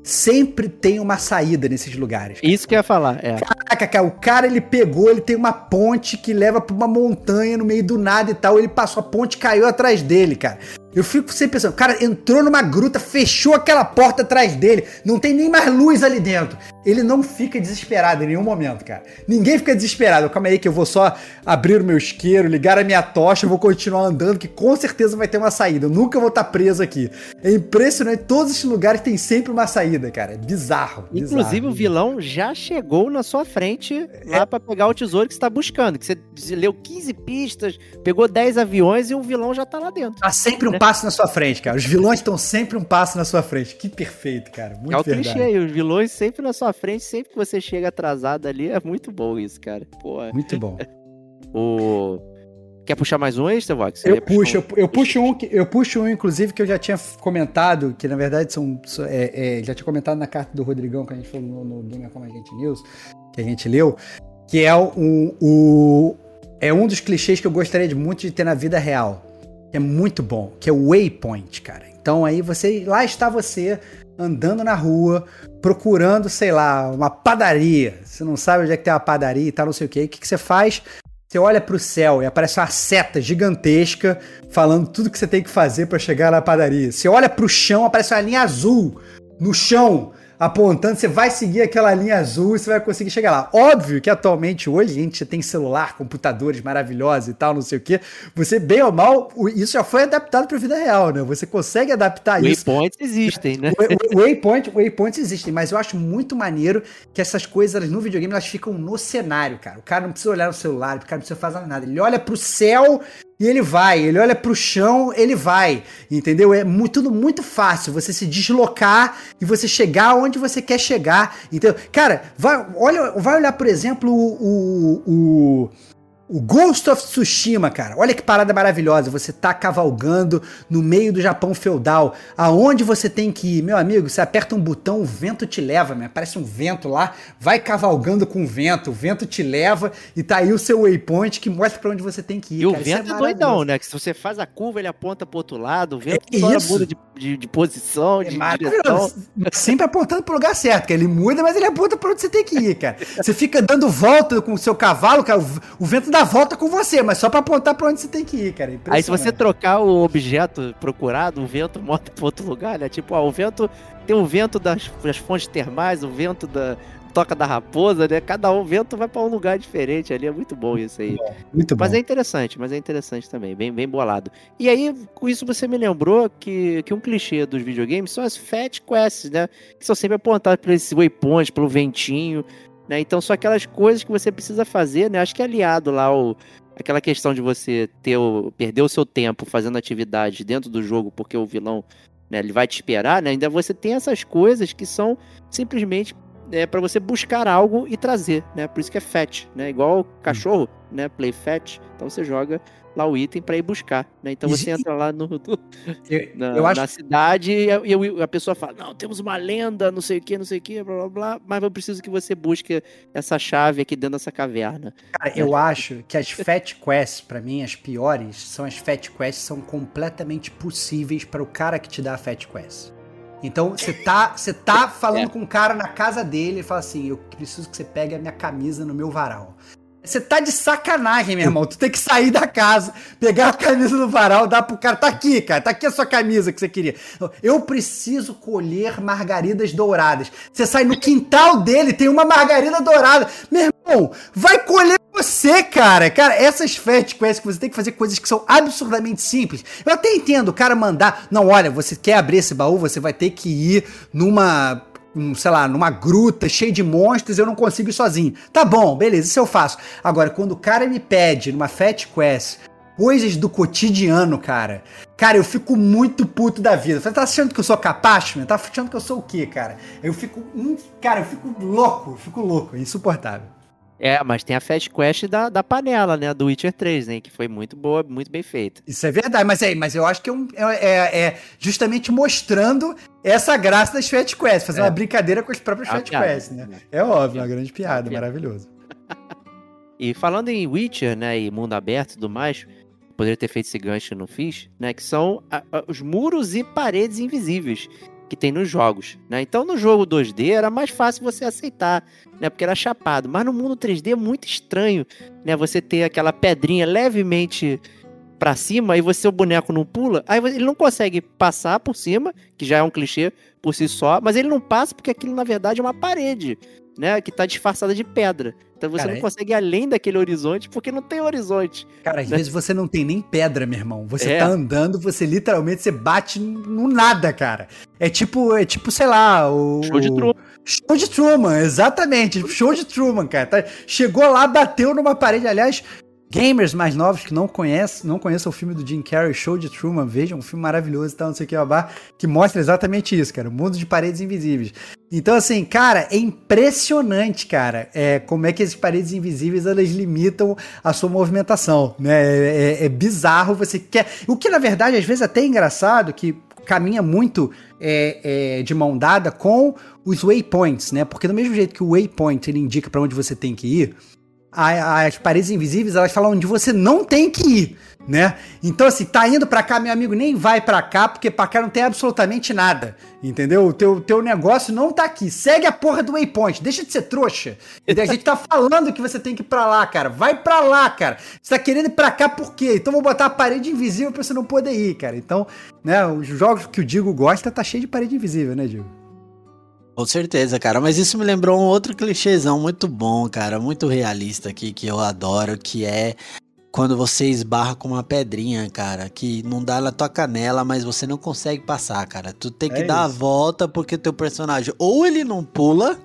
Speaker 1: Sempre tem uma saída nesses lugares.
Speaker 3: Isso que eu ia falar, é.
Speaker 1: Caraca, cara, o cara ele pegou, ele tem uma ponte que leva pra uma montanha no meio do nada e tal. Ele passou a ponte, caiu atrás dele, cara. Eu fico sempre pensando, o cara entrou numa gruta, fechou aquela porta atrás dele, não tem nem mais luz ali dentro. Ele não fica desesperado em nenhum momento, cara. Ninguém fica desesperado. Calma aí que eu vou só abrir o meu isqueiro, ligar a minha tocha, eu vou continuar andando, que com certeza vai ter uma saída. Eu nunca vou estar preso aqui. É impressionante, todos esses lugares têm sempre uma saída, cara. É bizarro.
Speaker 3: Inclusive,
Speaker 1: bizarro.
Speaker 3: o vilão já chegou na sua frente lá pra pegar o tesouro que você tá buscando. Que você leu 15 pistas, pegou 10 aviões e o vilão já tá lá dentro.
Speaker 1: Tá sempre um
Speaker 3: Né?
Speaker 1: passo na sua frente, cara. Os vilões estão sempre um passo na sua frente. Que perfeito, cara. Muito
Speaker 3: é o
Speaker 1: verdade.
Speaker 3: clichê os vilões sempre na sua frente, sempre que você chega atrasado ali, é muito bom isso, cara. Pô,
Speaker 1: Muito bom. <laughs>
Speaker 3: o... Quer puxar mais um aí, Stevox? Você
Speaker 1: Eu puxo, eu, eu puxo um, que- eu puxo um, inclusive, que eu já tinha comentado, que na verdade são. são- é, é, já tinha comentado na carta do Rodrigão que a gente falou no, no Gamer Como a Gente News, que a gente leu, que é um, o, é um dos clichês que eu gostaria de muito de ter na vida real. que é muito bom, que é o Waypoint, cara. Então aí você, lá está você andando na rua, procurando, sei lá, uma padaria. Você não sabe onde é que tem uma padaria e tal, não sei o quê. O que, que você faz? Você olha pro céu e aparece uma seta gigantesca falando tudo que você tem que fazer para chegar na padaria. Você olha pro chão, aparece uma linha azul no chão apontando, você vai seguir aquela linha azul e você vai conseguir chegar lá. Óbvio que atualmente hoje a gente tem celular, computadores maravilhosos e tal, não sei o que. Você, bem ou mal, isso já foi adaptado para a vida real, né? Você consegue adaptar
Speaker 3: Waypoints
Speaker 1: isso.
Speaker 3: Waypoints existem, né?
Speaker 1: Waypoint, waypoints existem, mas eu acho muito maneiro que essas coisas no videogame elas ficam no cenário, cara. O cara não precisa olhar no celular, o cara não precisa fazer nada. Ele olha pro céu e ele vai, ele olha pro chão, ele vai, entendeu? É muito, tudo muito fácil você se deslocar e você chegar onde você quer chegar, entendeu? Cara, vai, olha, vai olhar, por exemplo, o, o, o Ghost of Tsushima, cara. Olha que parada maravilhosa. Você tá cavalgando no meio do Japão feudal. Aonde você tem que ir? Meu amigo, você aperta um botão, o vento te leva, né? Aparece um vento lá, vai cavalgando com o vento, o vento te leva e tá aí o seu waypoint que mostra para onde você tem que ir.
Speaker 3: E
Speaker 1: cara.
Speaker 3: o vento é, é, doidão, né? Que se você faz a curva, ele aponta pro outro lado, o vento é toda muda de, de, de, posição, é de direção.
Speaker 1: Sempre apontando pro lugar certo, que ele muda, mas ele aponta pra onde você tem que ir, cara. Você fica dando volta com o seu cavalo, cara, o vento dá dá volta com você, mas só para apontar para onde você tem que ir, cara. É
Speaker 3: Aí se você trocar o objeto procurado, o vento mostra para outro lugar, né? Tipo, ó, o vento tem o vento das, das fontes termais, o vento da toca da raposa, né? Cada um vento vai para um lugar diferente ali, é muito bom isso aí.
Speaker 1: Muito bom.
Speaker 3: Mas é interessante, mas é interessante também, bem, bem bolado. E aí, com isso você me lembrou que, que um clichê dos videogames são as Fat Quests, né? Que são sempre apontadas por esse waypoint, pelo ventinho. Né? Então são aquelas coisas que você precisa fazer, né? Acho que é aliado lá o, aquela questão de você ter o, perder o seu tempo fazendo atividades dentro do jogo porque o vilão né, ele vai te esperar, né? Ainda você tem essas coisas que são simplesmente é, para você buscar algo e trazer, né? Por isso que é fetch, né? Igual cachorro, né? Play fetch. Então você joga lá o item para ir buscar, né? Então você entra lá no, no eu, <laughs> na, eu acho... na, cidade e a, a, pessoa fala, não, temos uma lenda, não sei o que, não sei o que, blá blá blá, mas eu preciso que você busque essa chave aqui dentro dessa caverna.
Speaker 1: Cara, eu acho que as Fat Quests, para mim, as piores, são as Fat Quests são completamente possíveis para o cara que te dá a Fat Quest. Então, você tá, você tá falando é. com um cara na casa dele e fala assim: Eu preciso que você pegue a minha camisa no meu varal. Você tá de sacanagem, meu irmão. Tu tem que sair da casa, pegar a camisa do varal, dar pro cara. Tá aqui, cara. Tá aqui a sua camisa que você queria. Eu preciso colher margaridas douradas. Você sai no quintal dele, tem uma margarida dourada. Meu irmão, vai colher você, cara. Cara, essas fat quests que você tem que fazer coisas que são absurdamente simples. Eu até entendo o cara mandar. Não, olha, você quer abrir esse baú, você vai ter que ir numa um, sei lá, numa gruta cheia de monstros, eu não consigo ir sozinho. Tá bom, beleza, isso eu faço. Agora, quando o cara me pede numa Fat Quest coisas do cotidiano, cara. Cara, eu fico muito puto da vida. Você tá achando que eu sou capaz, meu? Tá achando que eu sou o quê, cara? Eu fico. Cara, eu fico louco, eu fico louco, é insuportável.
Speaker 3: É, mas tem a Fast Quest da, da panela, né? Do Witcher 3, né? Que foi muito boa, muito bem feita.
Speaker 1: Isso é verdade, mas, é, mas eu acho que é, um, é, é, é justamente mostrando essa graça das Fast Quests, fazer é. uma brincadeira com as próprias Fast Quests, né? É óbvio, uma grande piada, maravilhoso. <laughs>
Speaker 3: e falando em Witcher, né? E mundo aberto e tudo mais, poderia ter feito esse gancho e não fiz, né? Que são a, a, os muros e paredes invisíveis que tem nos jogos, né? Então no jogo 2D era mais fácil você aceitar, né? Porque era chapado, mas no mundo 3D é muito estranho, né? Você ter aquela pedrinha levemente para cima e você o boneco não pula, aí ele não consegue passar por cima, que já é um clichê por si só, mas ele não passa porque aquilo na verdade é uma parede, né, que tá disfarçada de pedra. Então você Cara, não é consegue ir além daquele horizonte porque não tem horizonte.
Speaker 1: Cara, às né? vezes você não tem nem pedra, meu irmão. Você é. tá andando, você literalmente você bate no nada, cara. É tipo, é tipo, sei lá, o
Speaker 3: Show de Truman.
Speaker 1: Show de Truman, exatamente. Show de Truman, cara. Tá, chegou lá, bateu numa parede. Aliás, Gamers mais novos que não conhecem, não conheçam o filme do Jim Carrey, Show de Truman, vejam, um filme maravilhoso e tal, não sei o que, babá, que mostra exatamente isso, cara, o mundo de paredes invisíveis. Então, assim, cara, é impressionante, cara, é, como é que essas paredes invisíveis, elas limitam a sua movimentação, né, é, é, é bizarro, você quer... O que, na verdade, às vezes até é engraçado, que caminha muito é, é, de mão dada com os waypoints, né? Porque do mesmo jeito que o waypoint ele indica para onde você tem que ir, as paredes invisíveis, elas falam onde você não tem que ir. né? Então, assim, tá indo pra cá, meu amigo, nem vai pra cá, porque pra cá não tem absolutamente nada, entendeu? O teu, teu negócio não tá aqui. Segue a porra do waypoint, deixa de ser trouxa. A gente tá falando que você tem que ir pra lá, cara. Vai pra lá, cara. Você tá querendo ir pra cá por quê? Então vou botar a parede invisível pra você não poder ir, cara. Então, né, os jogos que o Digo gosta tá cheio de parede invisível, né, Digo?
Speaker 4: Com certeza, cara. Mas isso me lembrou um outro clichêzão muito bom, cara. Muito realista aqui, que eu adoro, que é quando você esbarra com uma pedrinha, cara, que não dá na tua canela, mas você não consegue passar, cara. Tu tem que
Speaker 1: É
Speaker 4: dar a
Speaker 1: isso.
Speaker 4: volta porque teu personagem ou ele não pula,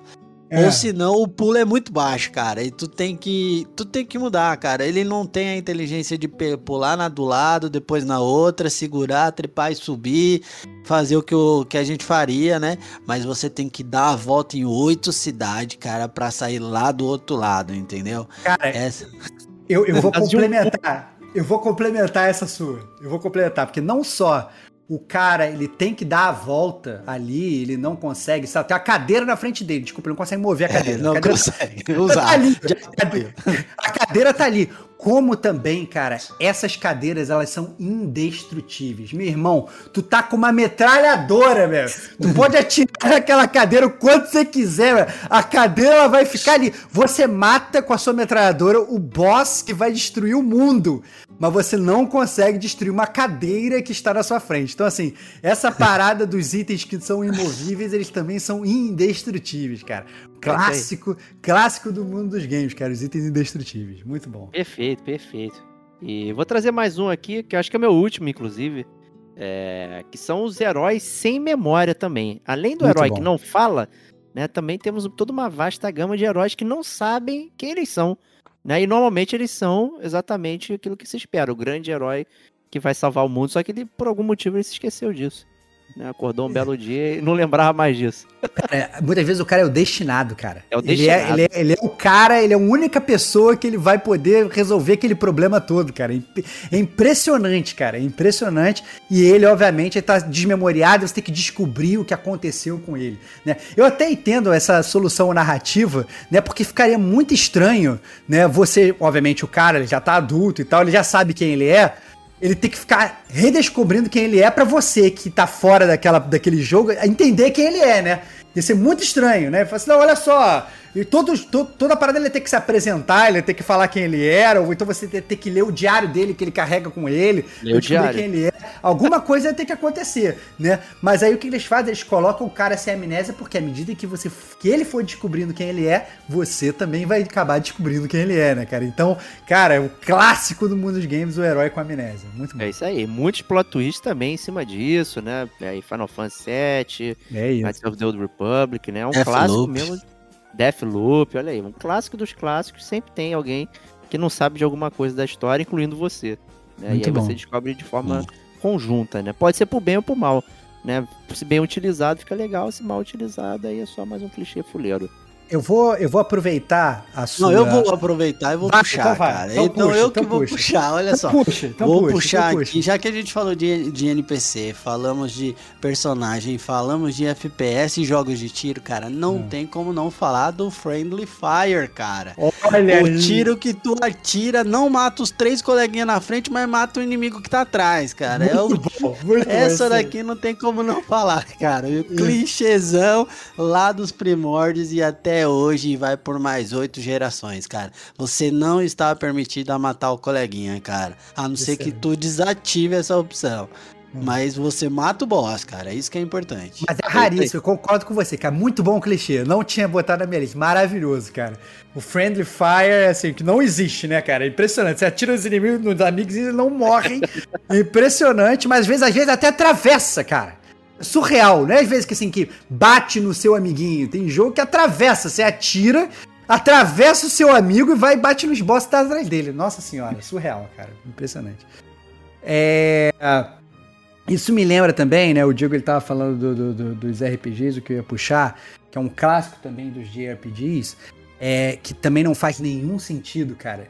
Speaker 1: É.
Speaker 4: ou senão o pulo é muito baixo, cara. E tu tem que tu tem que mudar, cara. Ele não tem a inteligência de pular na do lado, depois na outra, segurar, trepar e subir, fazer o que, o que a gente faria, né? Mas você tem que dar a volta em oito cidades, cara, pra sair lá do outro lado, entendeu?
Speaker 1: Cara,
Speaker 4: Essa
Speaker 1: Eu, eu vou complementar. Eu vou complementar essa sua. Eu vou complementar, porque não só o cara ele tem que dar a volta ali, ele não consegue. Sabe, tem a cadeira na frente dele. Desculpa, ele não consegue mover a cadeira.
Speaker 4: É, não
Speaker 1: a cadeira
Speaker 4: consegue
Speaker 1: tá
Speaker 4: usar.
Speaker 1: ali. A cadeira, a cadeira tá ali. Como também, cara, essas cadeiras elas são indestrutíveis. Meu irmão, tu tá com uma metralhadora, velho. Tu pode atirar naquela cadeira o quanto você quiser, velho. A cadeira ela vai ficar ali. Você mata com a sua metralhadora o boss que vai destruir o mundo. Mas você não consegue destruir uma cadeira que está na sua frente. Então, assim, essa <laughs> parada dos itens que são imovíveis, eles também são indestrutíveis, cara. Clássico, clássico do mundo dos games, cara. Os itens indestrutíveis. Muito bom.
Speaker 3: Perfeito, perfeito. E vou trazer mais um aqui, que eu acho que é meu último, inclusive. é, que são os heróis sem memória também. Além do
Speaker 1: Muito
Speaker 3: herói
Speaker 1: bom.
Speaker 3: que não fala, né, também temos toda uma vasta gama de heróis que não sabem quem eles são. Né, e normalmente eles são exatamente aquilo que se espera, o grande herói que vai salvar o mundo, só que ele, por algum motivo, ele se esqueceu disso. Né, acordou um belo dia e não lembrava mais disso.
Speaker 1: É, muitas vezes o cara é o destinado, cara.
Speaker 3: É o
Speaker 1: Ele é,
Speaker 3: destinado.
Speaker 1: ele, é, ele é o cara, ele é a única pessoa que ele vai poder resolver aquele problema todo, cara. É É impressionante, cara. É impressionante. E ele, obviamente, ele tá desmemoriado, você tem que descobrir o que aconteceu com ele. Né? Eu até entendo essa solução narrativa, né? Porque ficaria muito estranho, né? Você, obviamente, o cara ele já tá adulto e tal, ele já sabe quem ele é ele tem que ficar redescobrindo quem ele é pra você que tá fora daquela, daquele jogo entender quem ele é, né? Ia ser muito estranho, né? Fala assim, não, olha só, e todos, to- toda a parada ele ia ter que se apresentar, ele ia ter que falar quem ele era, ou então você ia ter que ler o diário dele que ele carrega com ele,
Speaker 3: Ler o
Speaker 1: descobrir
Speaker 3: diário.
Speaker 1: quem ele é. Alguma coisa ia ter que acontecer, né? Mas aí o que eles fazem? Eles colocam o cara sem amnésia, porque à medida que você que ele for descobrindo quem ele é, você também vai acabar descobrindo quem ele é, né, cara? Então, cara, é o clássico do mundo dos games, o herói com amnésia. Muito bom.
Speaker 3: É isso aí. Muitos plot twists também em cima disso, né? Aí Final Fantasy VII,
Speaker 1: É isso.
Speaker 3: Knights of the Old Republic, né? É um
Speaker 4: Deathloop.
Speaker 3: clássico mesmo. Deathloop, olha aí. Um clássico dos clássicos. Sempre tem alguém que não sabe de alguma coisa da história, incluindo você. Né?
Speaker 1: Muito
Speaker 3: e aí
Speaker 1: bom.
Speaker 3: você descobre de forma conjunta, né? Pode ser pro bem ou pro mal. Né? Se bem utilizado, fica legal. Se mal utilizado, aí é só mais um clichê fuleiro.
Speaker 1: Eu vou, eu vou aproveitar a sua.
Speaker 4: Não, eu vou aproveitar e vou
Speaker 1: Vai,
Speaker 4: puxar,
Speaker 1: então
Speaker 4: cara.
Speaker 1: Então
Speaker 4: Então,
Speaker 1: puxa,
Speaker 4: eu
Speaker 1: então
Speaker 4: que vou
Speaker 1: puxa.
Speaker 4: puxar, olha só.
Speaker 1: Então puxa, então
Speaker 4: vou
Speaker 1: puxa,
Speaker 4: puxar
Speaker 1: então puxa.
Speaker 4: aqui, já que a gente falou de, de NPC, falamos de personagem, falamos de FPS e jogos de tiro, cara, não
Speaker 1: Hum.
Speaker 4: tem como não falar do Friendly Fire, cara.
Speaker 1: Olha
Speaker 4: o
Speaker 1: aí.
Speaker 4: tiro que tu atira não mata os três coleguinhas na frente, mas mata o inimigo que tá atrás, cara. É o
Speaker 1: Muito bom, muito
Speaker 4: essa daqui não tem como não falar, cara. O clichêzão lá dos primórdios e até hoje vai por mais oito gerações, cara. Você não está permitido a matar o coleguinha, cara. A não ser que
Speaker 1: Excelente.
Speaker 4: tu desative essa opção.
Speaker 1: Hum.
Speaker 4: Mas você mata o boss, cara. É isso que é importante.
Speaker 1: Mas é raríssimo, eu concordo com você, cara. Muito bom o clichê. Não tinha botado na minha lista. Maravilhoso, cara. O Friendly Fire, assim, que não existe, né, cara? É impressionante. Você atira os inimigos nos amigos e eles não morrem. <laughs> É impressionante, mas às vezes, às vezes até atravessa, cara. Surreal, né? Às vezes que assim, que bate no seu amiguinho. Tem jogo que atravessa. Você atira, atravessa o seu amigo e vai e bate nos boss tá atrás dele. Nossa senhora, surreal, cara. Impressionante. É. Isso me lembra também, né? O Diego ele tava falando do- do- do- dos RPGs, o que eu ia puxar, que é um clássico também dos JRPGs, é, que também não faz nenhum sentido, cara.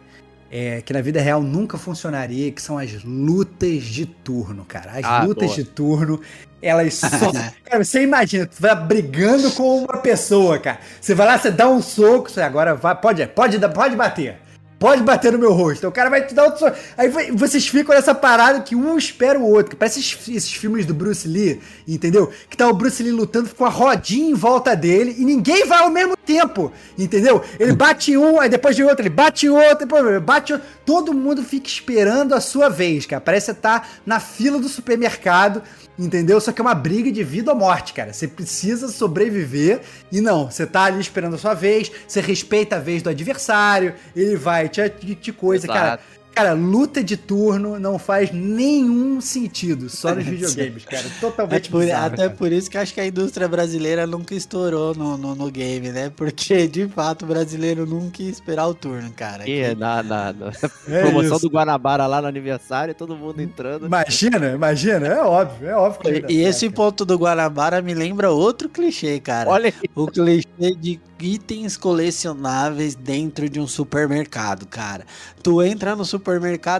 Speaker 1: É, que na vida real nunca funcionaria, que são as lutas de turno, cara. As
Speaker 3: Ah,
Speaker 1: lutas
Speaker 3: boa.
Speaker 1: de turno, elas só. <laughs> cara, você imagina, tu vai brigando com uma pessoa, cara. Você vai lá, você dá um soco, você agora vai, pode, pode, pode bater. Pode bater no meu rosto. O cara vai te dar outro soco. Aí vocês ficam nessa parada que um espera o outro. Que parece esses, filmes do Bruce Lee, entendeu? Que tá o Bruce Lee lutando com a rodinha em volta dele e ninguém vai ao mesmo tempo, entendeu? Ele bate um, aí depois de outro, ele bate outro, depois bate outro. Todo mundo fica esperando a sua vez, cara. Parece que você tá na fila do supermercado, entendeu? Só que é uma briga de vida ou morte, cara. Você precisa sobreviver e não, você tá ali esperando a sua vez, você respeita a vez do adversário, ele vai te, te, coisa.
Speaker 3: Exato.
Speaker 1: Cara, luta de turno não faz nenhum sentido, só nos <laughs> videogames, cara.
Speaker 4: É
Speaker 1: Totalmente
Speaker 4: por-
Speaker 1: bizarro,
Speaker 4: até
Speaker 1: cara.
Speaker 4: por isso que acho que a indústria brasileira nunca estourou no, no, no game, né? Porque, de fato, o brasileiro nunca ia esperar o turno, cara.
Speaker 3: E na, na, na
Speaker 1: É <laughs>
Speaker 3: promoção
Speaker 1: isso.
Speaker 3: do Guanabara lá no aniversário, todo mundo entrando.
Speaker 1: Imagina, imagina, é óbvio, é óbvio. que
Speaker 4: E, e esse ponto do Guanabara me lembra outro clichê, cara.
Speaker 3: Olha aí.
Speaker 4: O clichê de itens colecionáveis dentro de um supermercado, cara. Tu entra no supermercado,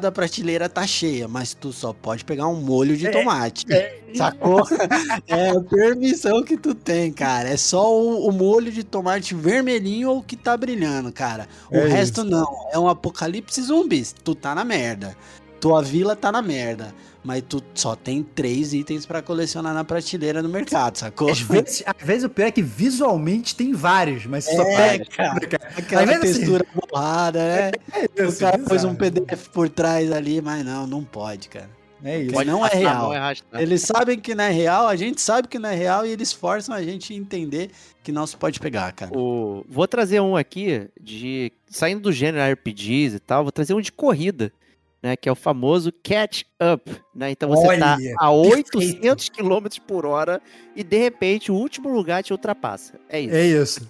Speaker 4: a prateleira tá cheia, mas tu só pode pegar um molho de
Speaker 1: É,
Speaker 4: tomate.
Speaker 1: é.
Speaker 4: Sacou? É a permissão que tu tem, cara. É só o, o molho de tomate vermelhinho ou que tá brilhando, cara. O
Speaker 1: É
Speaker 4: resto não. É um apocalipse zumbis. Tu tá na merda. Tua vila tá na merda. Mas tu só tem três itens pra colecionar na prateleira no mercado, sacou?
Speaker 1: Às vezes, às vezes o pior é que visualmente tem vários, mas só
Speaker 4: É,
Speaker 1: pega.
Speaker 4: cara.
Speaker 1: cara.
Speaker 4: Aquela
Speaker 1: Às vezes, assim,
Speaker 4: textura borrada, né?
Speaker 1: É
Speaker 4: o
Speaker 1: isso,
Speaker 4: cara pôs um. PDF por trás ali, mas não, não pode, cara.
Speaker 1: É isso.
Speaker 4: Pode- não é real.
Speaker 3: mão e arrastar.
Speaker 4: Eles sabem que não é real, a gente sabe que não é real e eles forçam a gente a entender que não se pode pegar, cara.
Speaker 3: O- Vou trazer um aqui de. Saindo do gênero RPGs e tal, vou trazer um de corrida, né? Que é o famoso Catch Up. Né? Então você tá
Speaker 1: Olha,
Speaker 3: a
Speaker 1: perfeito.
Speaker 3: 800 km por hora e de repente o último lugar te ultrapassa. É isso.
Speaker 1: É isso.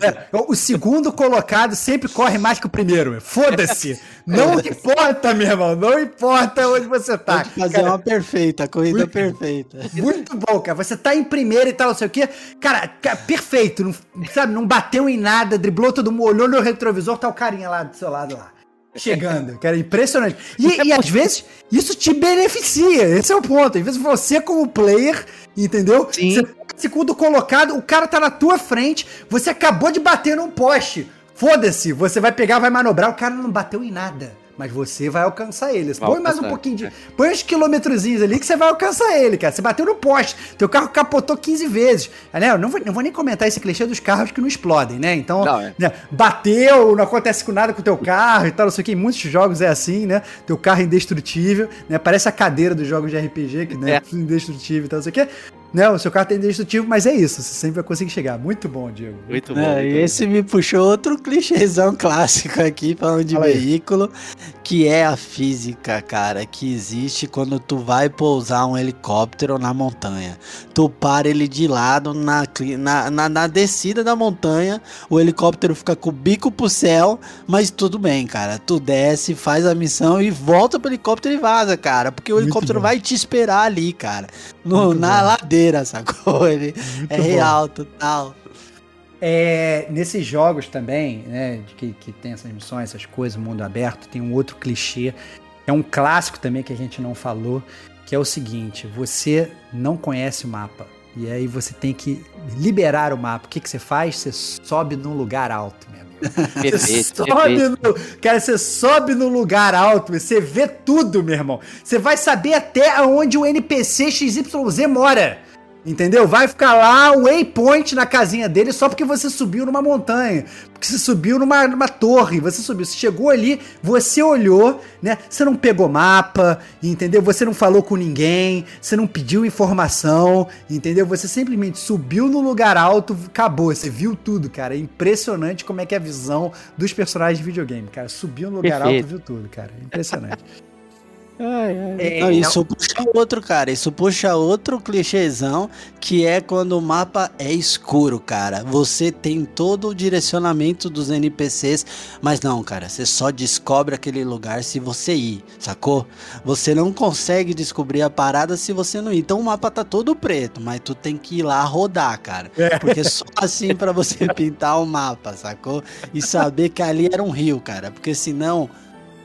Speaker 1: É, O segundo colocado sempre corre mais que o primeiro. Foda-se. Não importa, meu irmão. Não importa onde você tá.
Speaker 4: Pode fazer
Speaker 1: Cara,
Speaker 4: uma perfeita, a corrida
Speaker 1: Muito-
Speaker 4: perfeita.
Speaker 1: Muito bom, cara. Você tá em primeiro e tal, não sei o quê. Cara, ca- perfeito. Não, sabe, não bateu em nada, driblou todo mundo, olhou no retrovisor, tá o carinha lá do seu lado lá. Chegando, cara, impressionante. E, e às vezes isso te beneficia, esse é o ponto. Às vezes você, como player, entendeu?
Speaker 3: Sim.
Speaker 1: Você tá segundo colocado, o cara tá na tua frente, você acabou de bater num poste. Foda-se, você vai pegar, vai manobrar, o cara não bateu em nada. Mas você vai alcançar ele.
Speaker 3: Vai
Speaker 1: Põe mais um pouquinho de. Põe uns quilômetrozinhos ali que você vai alcançar ele, cara. Você bateu no poste. Teu carro capotou 15 vezes. Ah, né? Eu não vou, não vou nem comentar esse clichê dos carros que não explodem, né? Então,
Speaker 3: Não, é.
Speaker 1: né, bateu, não acontece com nada com o teu carro e tal, não sei o que. Em muitos jogos é assim, né? Teu carro é indestrutível, né? Parece a cadeira dos jogos de RPG, que né,
Speaker 3: É.
Speaker 1: indestrutível e tal, não sei o que. Né? O seu carro tá indestrutível, mas é isso. Você sempre vai conseguir chegar. Muito bom, Diego.
Speaker 3: Muito bom.
Speaker 4: É,
Speaker 3: muito
Speaker 4: e
Speaker 3: bom.
Speaker 4: esse me puxou outro clichêzão <laughs> clássico aqui, falando de
Speaker 1: Fala aí.
Speaker 4: veículo, que é a física, cara, que existe quando tu vai pousar um helicóptero na montanha. Tu para ele de lado na, na, na, na descida da montanha, o helicóptero fica com o bico pro céu, mas tudo bem, cara. Tu desce, faz a missão e volta pro helicóptero e vaza, cara, porque o
Speaker 1: Muito
Speaker 4: helicóptero
Speaker 1: bom.
Speaker 4: vai te esperar ali, cara, no, na
Speaker 1: bom.
Speaker 4: ladeira, sacou? <laughs> Ele
Speaker 1: Muito
Speaker 4: é real, total.
Speaker 1: É, nesses jogos também, né, de que, que tem essas missões, essas coisas, mundo aberto, tem um outro clichê, é um clássico também que a gente não falou, que é o seguinte, você não conhece o mapa, e aí você tem que liberar o mapa. O que, que você faz? Você sobe num lugar alto, meu Você sobe
Speaker 3: perfeito.
Speaker 1: no, cara, você sobe no lugar alto, você vê tudo, meu irmão. Você vai saber até aonde o NPC XYZ mora. Entendeu? Vai ficar lá um waypoint na casinha dele só porque você subiu numa montanha. Porque você subiu numa, numa torre. Você subiu. Você chegou ali, você olhou, né? Você não pegou mapa, entendeu? Você não falou com ninguém, você não pediu informação, entendeu? Você simplesmente subiu no lugar alto, acabou. Você viu tudo, cara. É impressionante como é que é a visão dos personagens de videogame, cara. Subiu no lugar
Speaker 3: Perfeito.
Speaker 1: alto, viu tudo, cara. É impressionante. <laughs>
Speaker 3: Ai, ai.
Speaker 1: É,
Speaker 4: Não,
Speaker 1: não-
Speaker 4: isso puxa outro, cara. Isso puxa outro clichêzão, que é quando o mapa é escuro, cara. Você tem todo o direcionamento dos NPCs, mas não, cara, você só descobre aquele lugar se você ir, sacou? Você não consegue descobrir a parada se você não ir. Então o mapa tá todo preto, mas tu tem que ir lá rodar, cara.
Speaker 1: É.
Speaker 4: Porque só assim pra você <laughs> pintar o mapa, sacou? E saber que ali era um rio, cara. Porque senão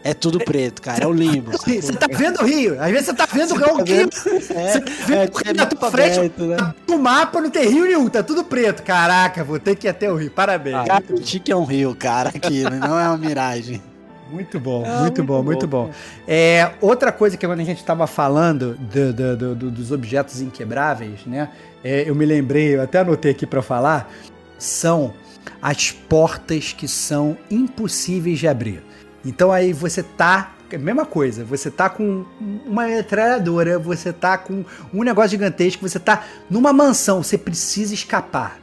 Speaker 4: é tudo preto, cara. É o limbo. <laughs>
Speaker 1: Você tá vendo o rio? Às vezes você tá vendo o
Speaker 4: Tá
Speaker 1: rio.
Speaker 4: vendo?
Speaker 1: Você
Speaker 4: É,
Speaker 1: vê
Speaker 4: é,
Speaker 1: o rio
Speaker 4: é
Speaker 1: na tua frente,
Speaker 4: aberto, né?
Speaker 1: No mapa não tem rio nenhum, tá tudo preto. Caraca, vou ter que ir até o rio. Parabéns.
Speaker 4: Cara, o Tique é um rio, cara, aquilo, não é uma miragem.
Speaker 1: Muito bom,
Speaker 3: Ah,
Speaker 1: muito,
Speaker 3: muito
Speaker 1: bom,
Speaker 3: bom.
Speaker 1: muito bom. É, outra coisa que quando a gente estava falando do- do- do- do- dos objetos inquebráveis, né? é, eu me lembrei, eu até anotei aqui para falar, são as portas que são impossíveis de abrir. Então aí você tá. Mesma coisa, você tá com uma metralhadora, você tá com um negócio gigantesco, você tá numa mansão, você precisa escapar.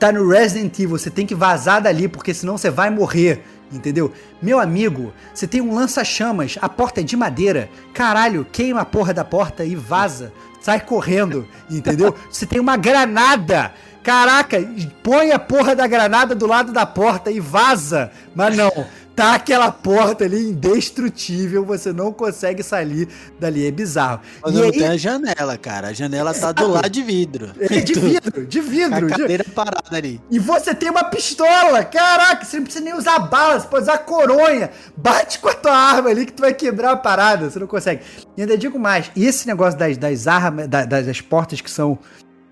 Speaker 1: Tá no Resident Evil, você tem que vazar dali, porque senão você vai morrer, entendeu? Meu amigo, você tem um lança-chamas, a porta é de madeira, caralho, queima a porra da porta e vaza, sai correndo, entendeu? <laughs> Você tem uma granada, caraca, põe a porra da granada do lado da porta e vaza, mas não. Tá aquela porta ali indestrutível, você não consegue sair dali, é bizarro.
Speaker 4: Mas
Speaker 1: E
Speaker 4: não
Speaker 1: aí-
Speaker 4: tem a janela, cara. A janela tá do lado de vidro.
Speaker 1: é de vidro, de vidro.
Speaker 4: a
Speaker 1: de-
Speaker 4: cadeira parada ali.
Speaker 1: E você tem uma pistola! Caraca, você não precisa nem usar bala, você pode usar coronha. Bate com a tua arma ali que tu vai quebrar a parada, você não consegue. E ainda digo mais, e esse negócio das, das armas, da- das, das portas que são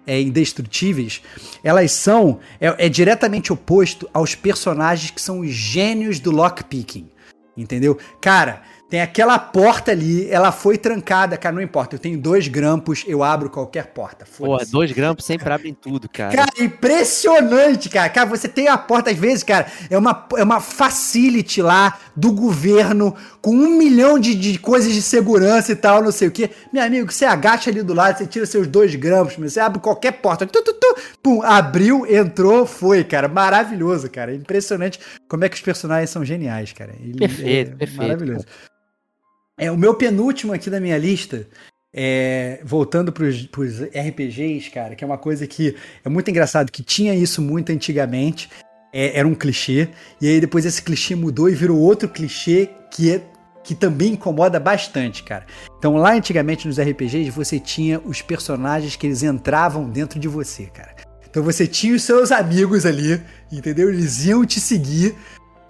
Speaker 1: é, indestrutíveis, elas são, é, é diretamente oposto aos personagens que são os gênios do lockpicking. Entendeu? Cara, tem aquela porta ali, ela foi trancada, cara, não importa, eu tenho dois grampos, eu abro qualquer porta.
Speaker 3: Porra, dois grampos sempre abrem tudo, cara.
Speaker 1: Cara, impressionante, cara. Cara, você tem a porta, às vezes, cara, é uma, é uma facility lá do governo, com um milhão de, de coisas de segurança e tal, não sei o quê. Meu amigo, você agacha ali do lado, você tira seus dois grampos, você abre qualquer porta. Tu, tu, tu, pum, abriu, entrou, foi, cara. Maravilhoso, cara. Impressionante como é que os personagens são geniais, cara. Ele-
Speaker 3: Perfeito,
Speaker 1: é
Speaker 3: perfeito.
Speaker 1: Maravilhoso. É, o meu penúltimo aqui da minha lista, é, voltando pros, pros RPGs, cara, que é uma coisa que é muito engraçado, que tinha isso muito antigamente, é, era um clichê, e aí depois esse clichê mudou e virou outro clichê que é que também incomoda bastante, cara. Então lá antigamente nos RPGs você tinha os personagens que eles entravam dentro de você, cara. Então você tinha os seus amigos ali, entendeu? Eles iam te seguir.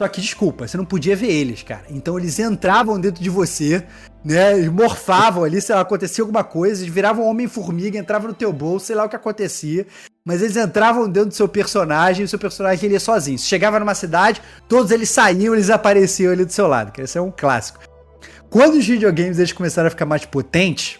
Speaker 1: Só que, desculpa, você não podia ver eles, cara. Então eles entravam dentro de você, né? Eles morfavam ali, sei lá, acontecia alguma coisa, eles viravam homem-formiga, entravam no teu bolso, sei lá o que acontecia. Mas eles entravam dentro do seu personagem e o seu personagem ele ia sozinho. Se chegava numa cidade, todos eles saíam, eles apareciam ali do seu lado, que esse é um clássico. Quando os videogames eles começaram a ficar mais potentes,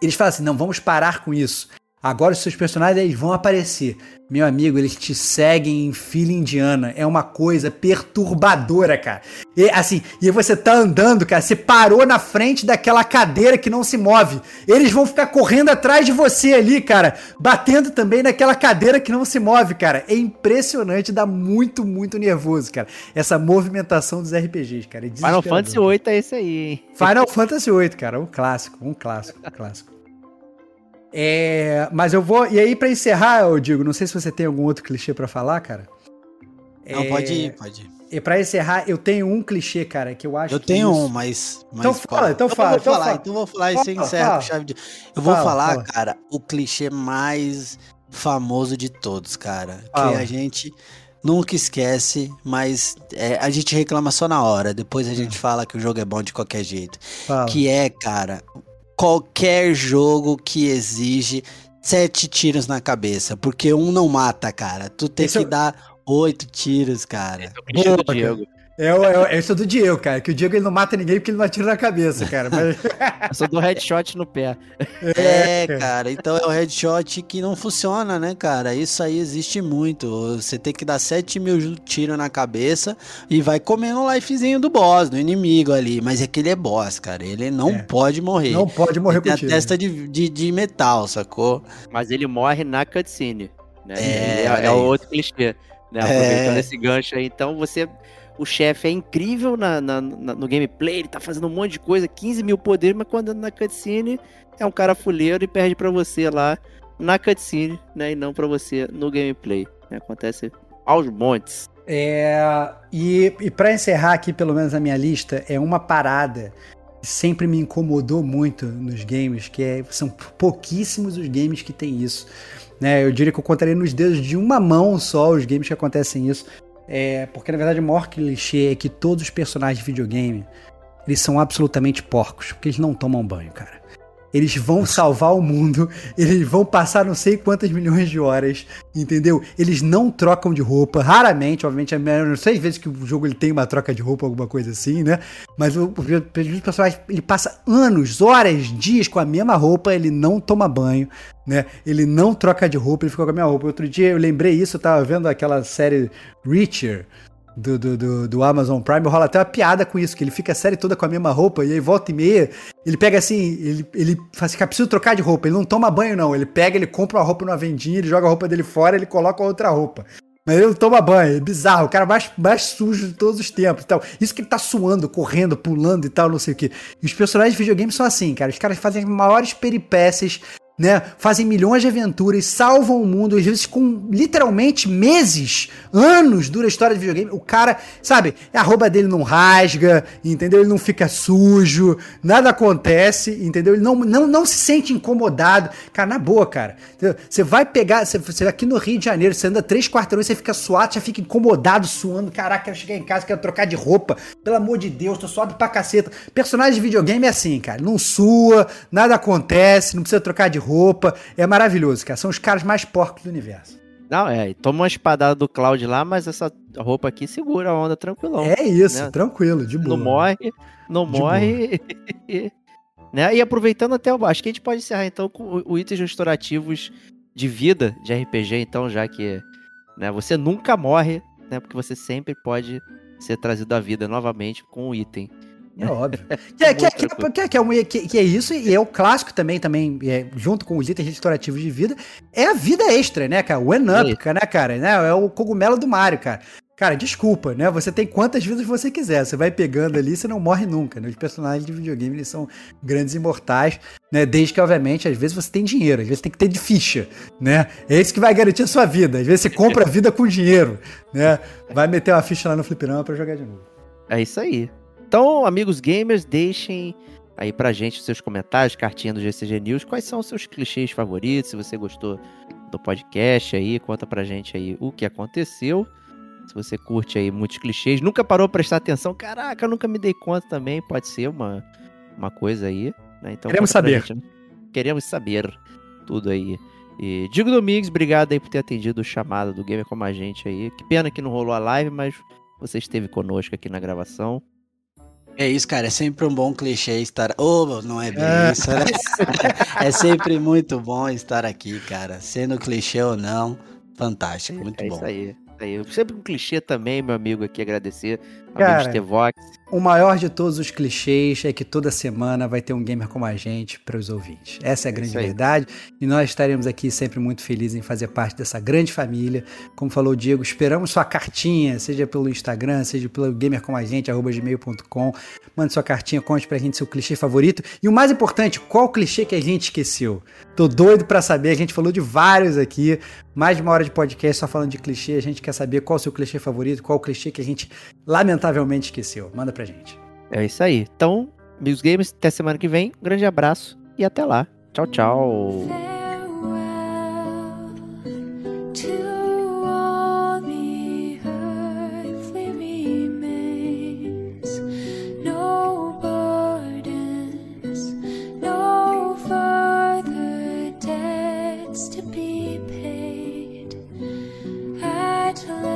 Speaker 1: eles falam assim: não, vamos parar com isso. Agora os seus personagens eles vão aparecer. Meu amigo, eles te seguem em fila indiana. É uma coisa perturbadora, cara. E assim, e você tá andando, cara, você parou na frente daquela cadeira que não se move. Eles vão ficar correndo atrás de você ali, cara, batendo também naquela cadeira que não se move, cara. É impressionante, dá muito, muito nervoso, cara. Essa movimentação dos RPGs, cara. É
Speaker 3: Final. Fantasy VIII é esse aí, hein?
Speaker 1: Final Fantasy VIII, cara, um clássico, um clássico, um clássico. É, mas eu vou. E aí, pra encerrar, eu digo, não sei se você tem algum outro clichê pra falar, cara.
Speaker 4: Não,
Speaker 1: É,
Speaker 4: pode ir, pode ir.
Speaker 1: E pra encerrar, eu tenho um clichê, cara, que eu acho
Speaker 4: Eu
Speaker 1: que
Speaker 4: tenho
Speaker 1: isso-
Speaker 4: um, mas. mas
Speaker 1: Então fala, então fala,
Speaker 4: vou
Speaker 1: então
Speaker 4: falar,
Speaker 1: fala.
Speaker 4: então eu vou falar e você
Speaker 1: Fala,
Speaker 4: encerra
Speaker 1: fala.
Speaker 4: com chave de. Eu vou
Speaker 1: Fala,
Speaker 4: falar,
Speaker 1: fala.
Speaker 4: cara, o clichê mais famoso de todos, cara.
Speaker 1: Fala.
Speaker 4: Que a gente nunca esquece, mas é, a gente reclama só na hora. Depois a gente fala que o jogo é bom de qualquer jeito.
Speaker 1: Fala.
Speaker 4: Que é, cara, qualquer jogo que exige sete tiros na cabeça. Porque um não mata, cara. Tu tem
Speaker 1: Esse
Speaker 4: que
Speaker 1: é
Speaker 4: dar oito tiros, cara.
Speaker 3: É o
Speaker 1: Boa,
Speaker 3: Diego.
Speaker 1: É, o- é, é do Diego, cara, que o Diego ele não mata ninguém porque ele não atira na cabeça, cara. Mas, <laughs>
Speaker 3: Eu só dou headshot no pé.
Speaker 4: É, cara, então é o headshot que não funciona, né, cara? Isso aí existe muito. Você tem que dar 7 mil tiros na cabeça e vai comendo o lifezinho do boss, do inimigo ali. Mas é que ele é boss, cara. Ele não
Speaker 1: É.
Speaker 4: pode morrer.
Speaker 1: não pode morrer
Speaker 4: ele tem a testa de, de, de metal, sacou?
Speaker 3: Mas ele morre na cutscene. Né?
Speaker 4: É,
Speaker 3: é, o
Speaker 4: aí.
Speaker 3: outro clichê. Né?
Speaker 4: É.
Speaker 3: Aproveitando esse gancho aí. Então você. O chefe é incrível na, na- na- no gameplay, ele tá fazendo um monte de coisa, 15 mil poderes, mas quando anda na cutscene é um cara fuleiro e perde pra você lá na cutscene, né? E não pra você no gameplay. né? Acontece aos montes.
Speaker 1: É, e, e para encerrar aqui, pelo menos a minha lista, é uma parada que sempre me incomodou muito nos games, que é, são pouquíssimos os games que tem isso. Né? Eu diria que eu contaria nos dedos de uma mão só os games que acontecem isso. É, porque na verdade o maior clichê é que todos os personagens de videogame eles são absolutamente porcos, porque eles não tomam banho, cara. Eles vão salvar o mundo, eles vão passar não sei quantas milhões de horas, entendeu? Eles não trocam de roupa, raramente, obviamente, é não sei vezes que o jogo ele tem uma troca de roupa, alguma coisa assim, né? Mas o, o personagem ele passa anos, horas, dias com a mesma roupa, ele não toma banho, né? Ele não troca de roupa, ele ficou com a mesma roupa. Outro dia eu lembrei isso, eu tava vendo aquela série Reacher, do, do, do, do, Amazon Prime, rola até uma piada com isso, que ele fica a série toda com a mesma roupa, e aí volta e meia, ele pega assim, ele, ele faz assim, preciso trocar de roupa, ele não toma banho não, ele pega, ele compra uma roupa numa vendinha, ele joga a roupa dele fora, ele coloca outra roupa. Mas ele não toma banho, é bizarro, o cara mais, mais sujo de todos os tempos e tal. Isso que ele tá suando, correndo, pulando e tal, não sei o que. E os personagens de videogame são assim, cara. Os caras fazem maiores peripécias né? Fazem milhões de aventuras, salvam o mundo, às vezes com literalmente meses, anos dura a história de videogame. O cara, sabe, a roupa dele não rasga, entendeu? Ele não fica sujo, nada acontece, entendeu? Ele não, não, não se sente incomodado. Cara, na boa, cara. Você vai pegar, você, você aqui no Rio de Janeiro, você anda três quarteirões, você fica suado, já fica incomodado, suando. Caraca, quero chegar em casa, quero trocar de roupa. Pelo amor de Deus, tô suado pra caceta. Personagem de videogame é assim, cara. Não sua, nada acontece, não precisa trocar de roupa. É maravilhoso, cara. São os caras mais porcos do universo.
Speaker 3: Não, é, toma uma espadada do Cloud lá, mas essa roupa aqui segura a onda tranquilão.
Speaker 1: É isso, né? tranquilo, de boa.
Speaker 3: Não morre, não de morre. <laughs> né? E aproveitando até, acho que a gente pode encerrar então com o itens restaurativos de vida de RPG, então, já que né, você nunca morre, né? Porque você sempre pode ser trazido à vida novamente com o item.
Speaker 1: É óbvio. <laughs> que, é, que, é, que, é, que, é, que, que é isso, e é o clássico também, também é, junto com os itens restaurativos de vida, é a vida extra, né, cara? O One Up, né, cara? Né? É o cogumelo do Mario, cara. Cara, desculpa, né? Você tem quantas vidas você quiser. Você vai pegando ali, você não morre nunca, né? Os personagens de videogame, eles são grandes imortais, né? Desde que, obviamente, às vezes você tem dinheiro, às vezes tem que ter de ficha, né? É isso que vai garantir a sua vida. Às vezes você compra a vida com dinheiro, né? Vai meter uma ficha lá no fliperama para jogar de novo.
Speaker 3: É isso aí. Então, amigos gamers, deixem aí pra gente os seus comentários, cartinha do GCG News, quais são os seus clichês favoritos, se você gostou do podcast aí, conta pra gente aí o que aconteceu. Se você curte aí muitos clichês, nunca parou pra prestar atenção, caraca, eu nunca me dei conta também, pode ser uma, uma coisa aí. Né? Então,
Speaker 1: Queremos saber.
Speaker 3: Gente, né? Queremos saber tudo aí. E Digo Domingues, obrigado aí por ter atendido o chamado do Gamer Como a Gente aí. Que pena que não rolou a live, mas você esteve conosco aqui na gravação.
Speaker 4: É isso, cara. É sempre um bom clichê estar. Oh, não é bem é. isso, né? é sempre muito bom estar aqui, cara. Sendo clichê ou não, fantástico. Muito
Speaker 3: é
Speaker 4: bom.
Speaker 3: Isso aí. Aí, sempre um clichê também, meu amigo, aqui agradecer
Speaker 1: Cara, o maior de todos os clichês é que toda semana vai ter um gamer como a gente para os ouvintes. Essa é a grande verdade. E nós estaremos aqui sempre muito felizes em fazer parte dessa grande família. Como falou o Diego, esperamos sua cartinha, seja pelo Instagram, seja pelo gamercomagente.gmail.com. Mande sua cartinha, conte pra gente seu clichê favorito. E o mais importante, qual clichê que a gente esqueceu? Tô doido para saber, a gente falou de vários aqui, mais de uma hora de podcast só falando de clichê. A gente quer saber qual o seu clichê favorito, qual o clichê que a gente lamentavelmente esqueceu. Manda pra gente.
Speaker 3: É isso aí. Então, Bills Games, até semana que vem. Um grande abraço e até lá. Tchau, tchau. to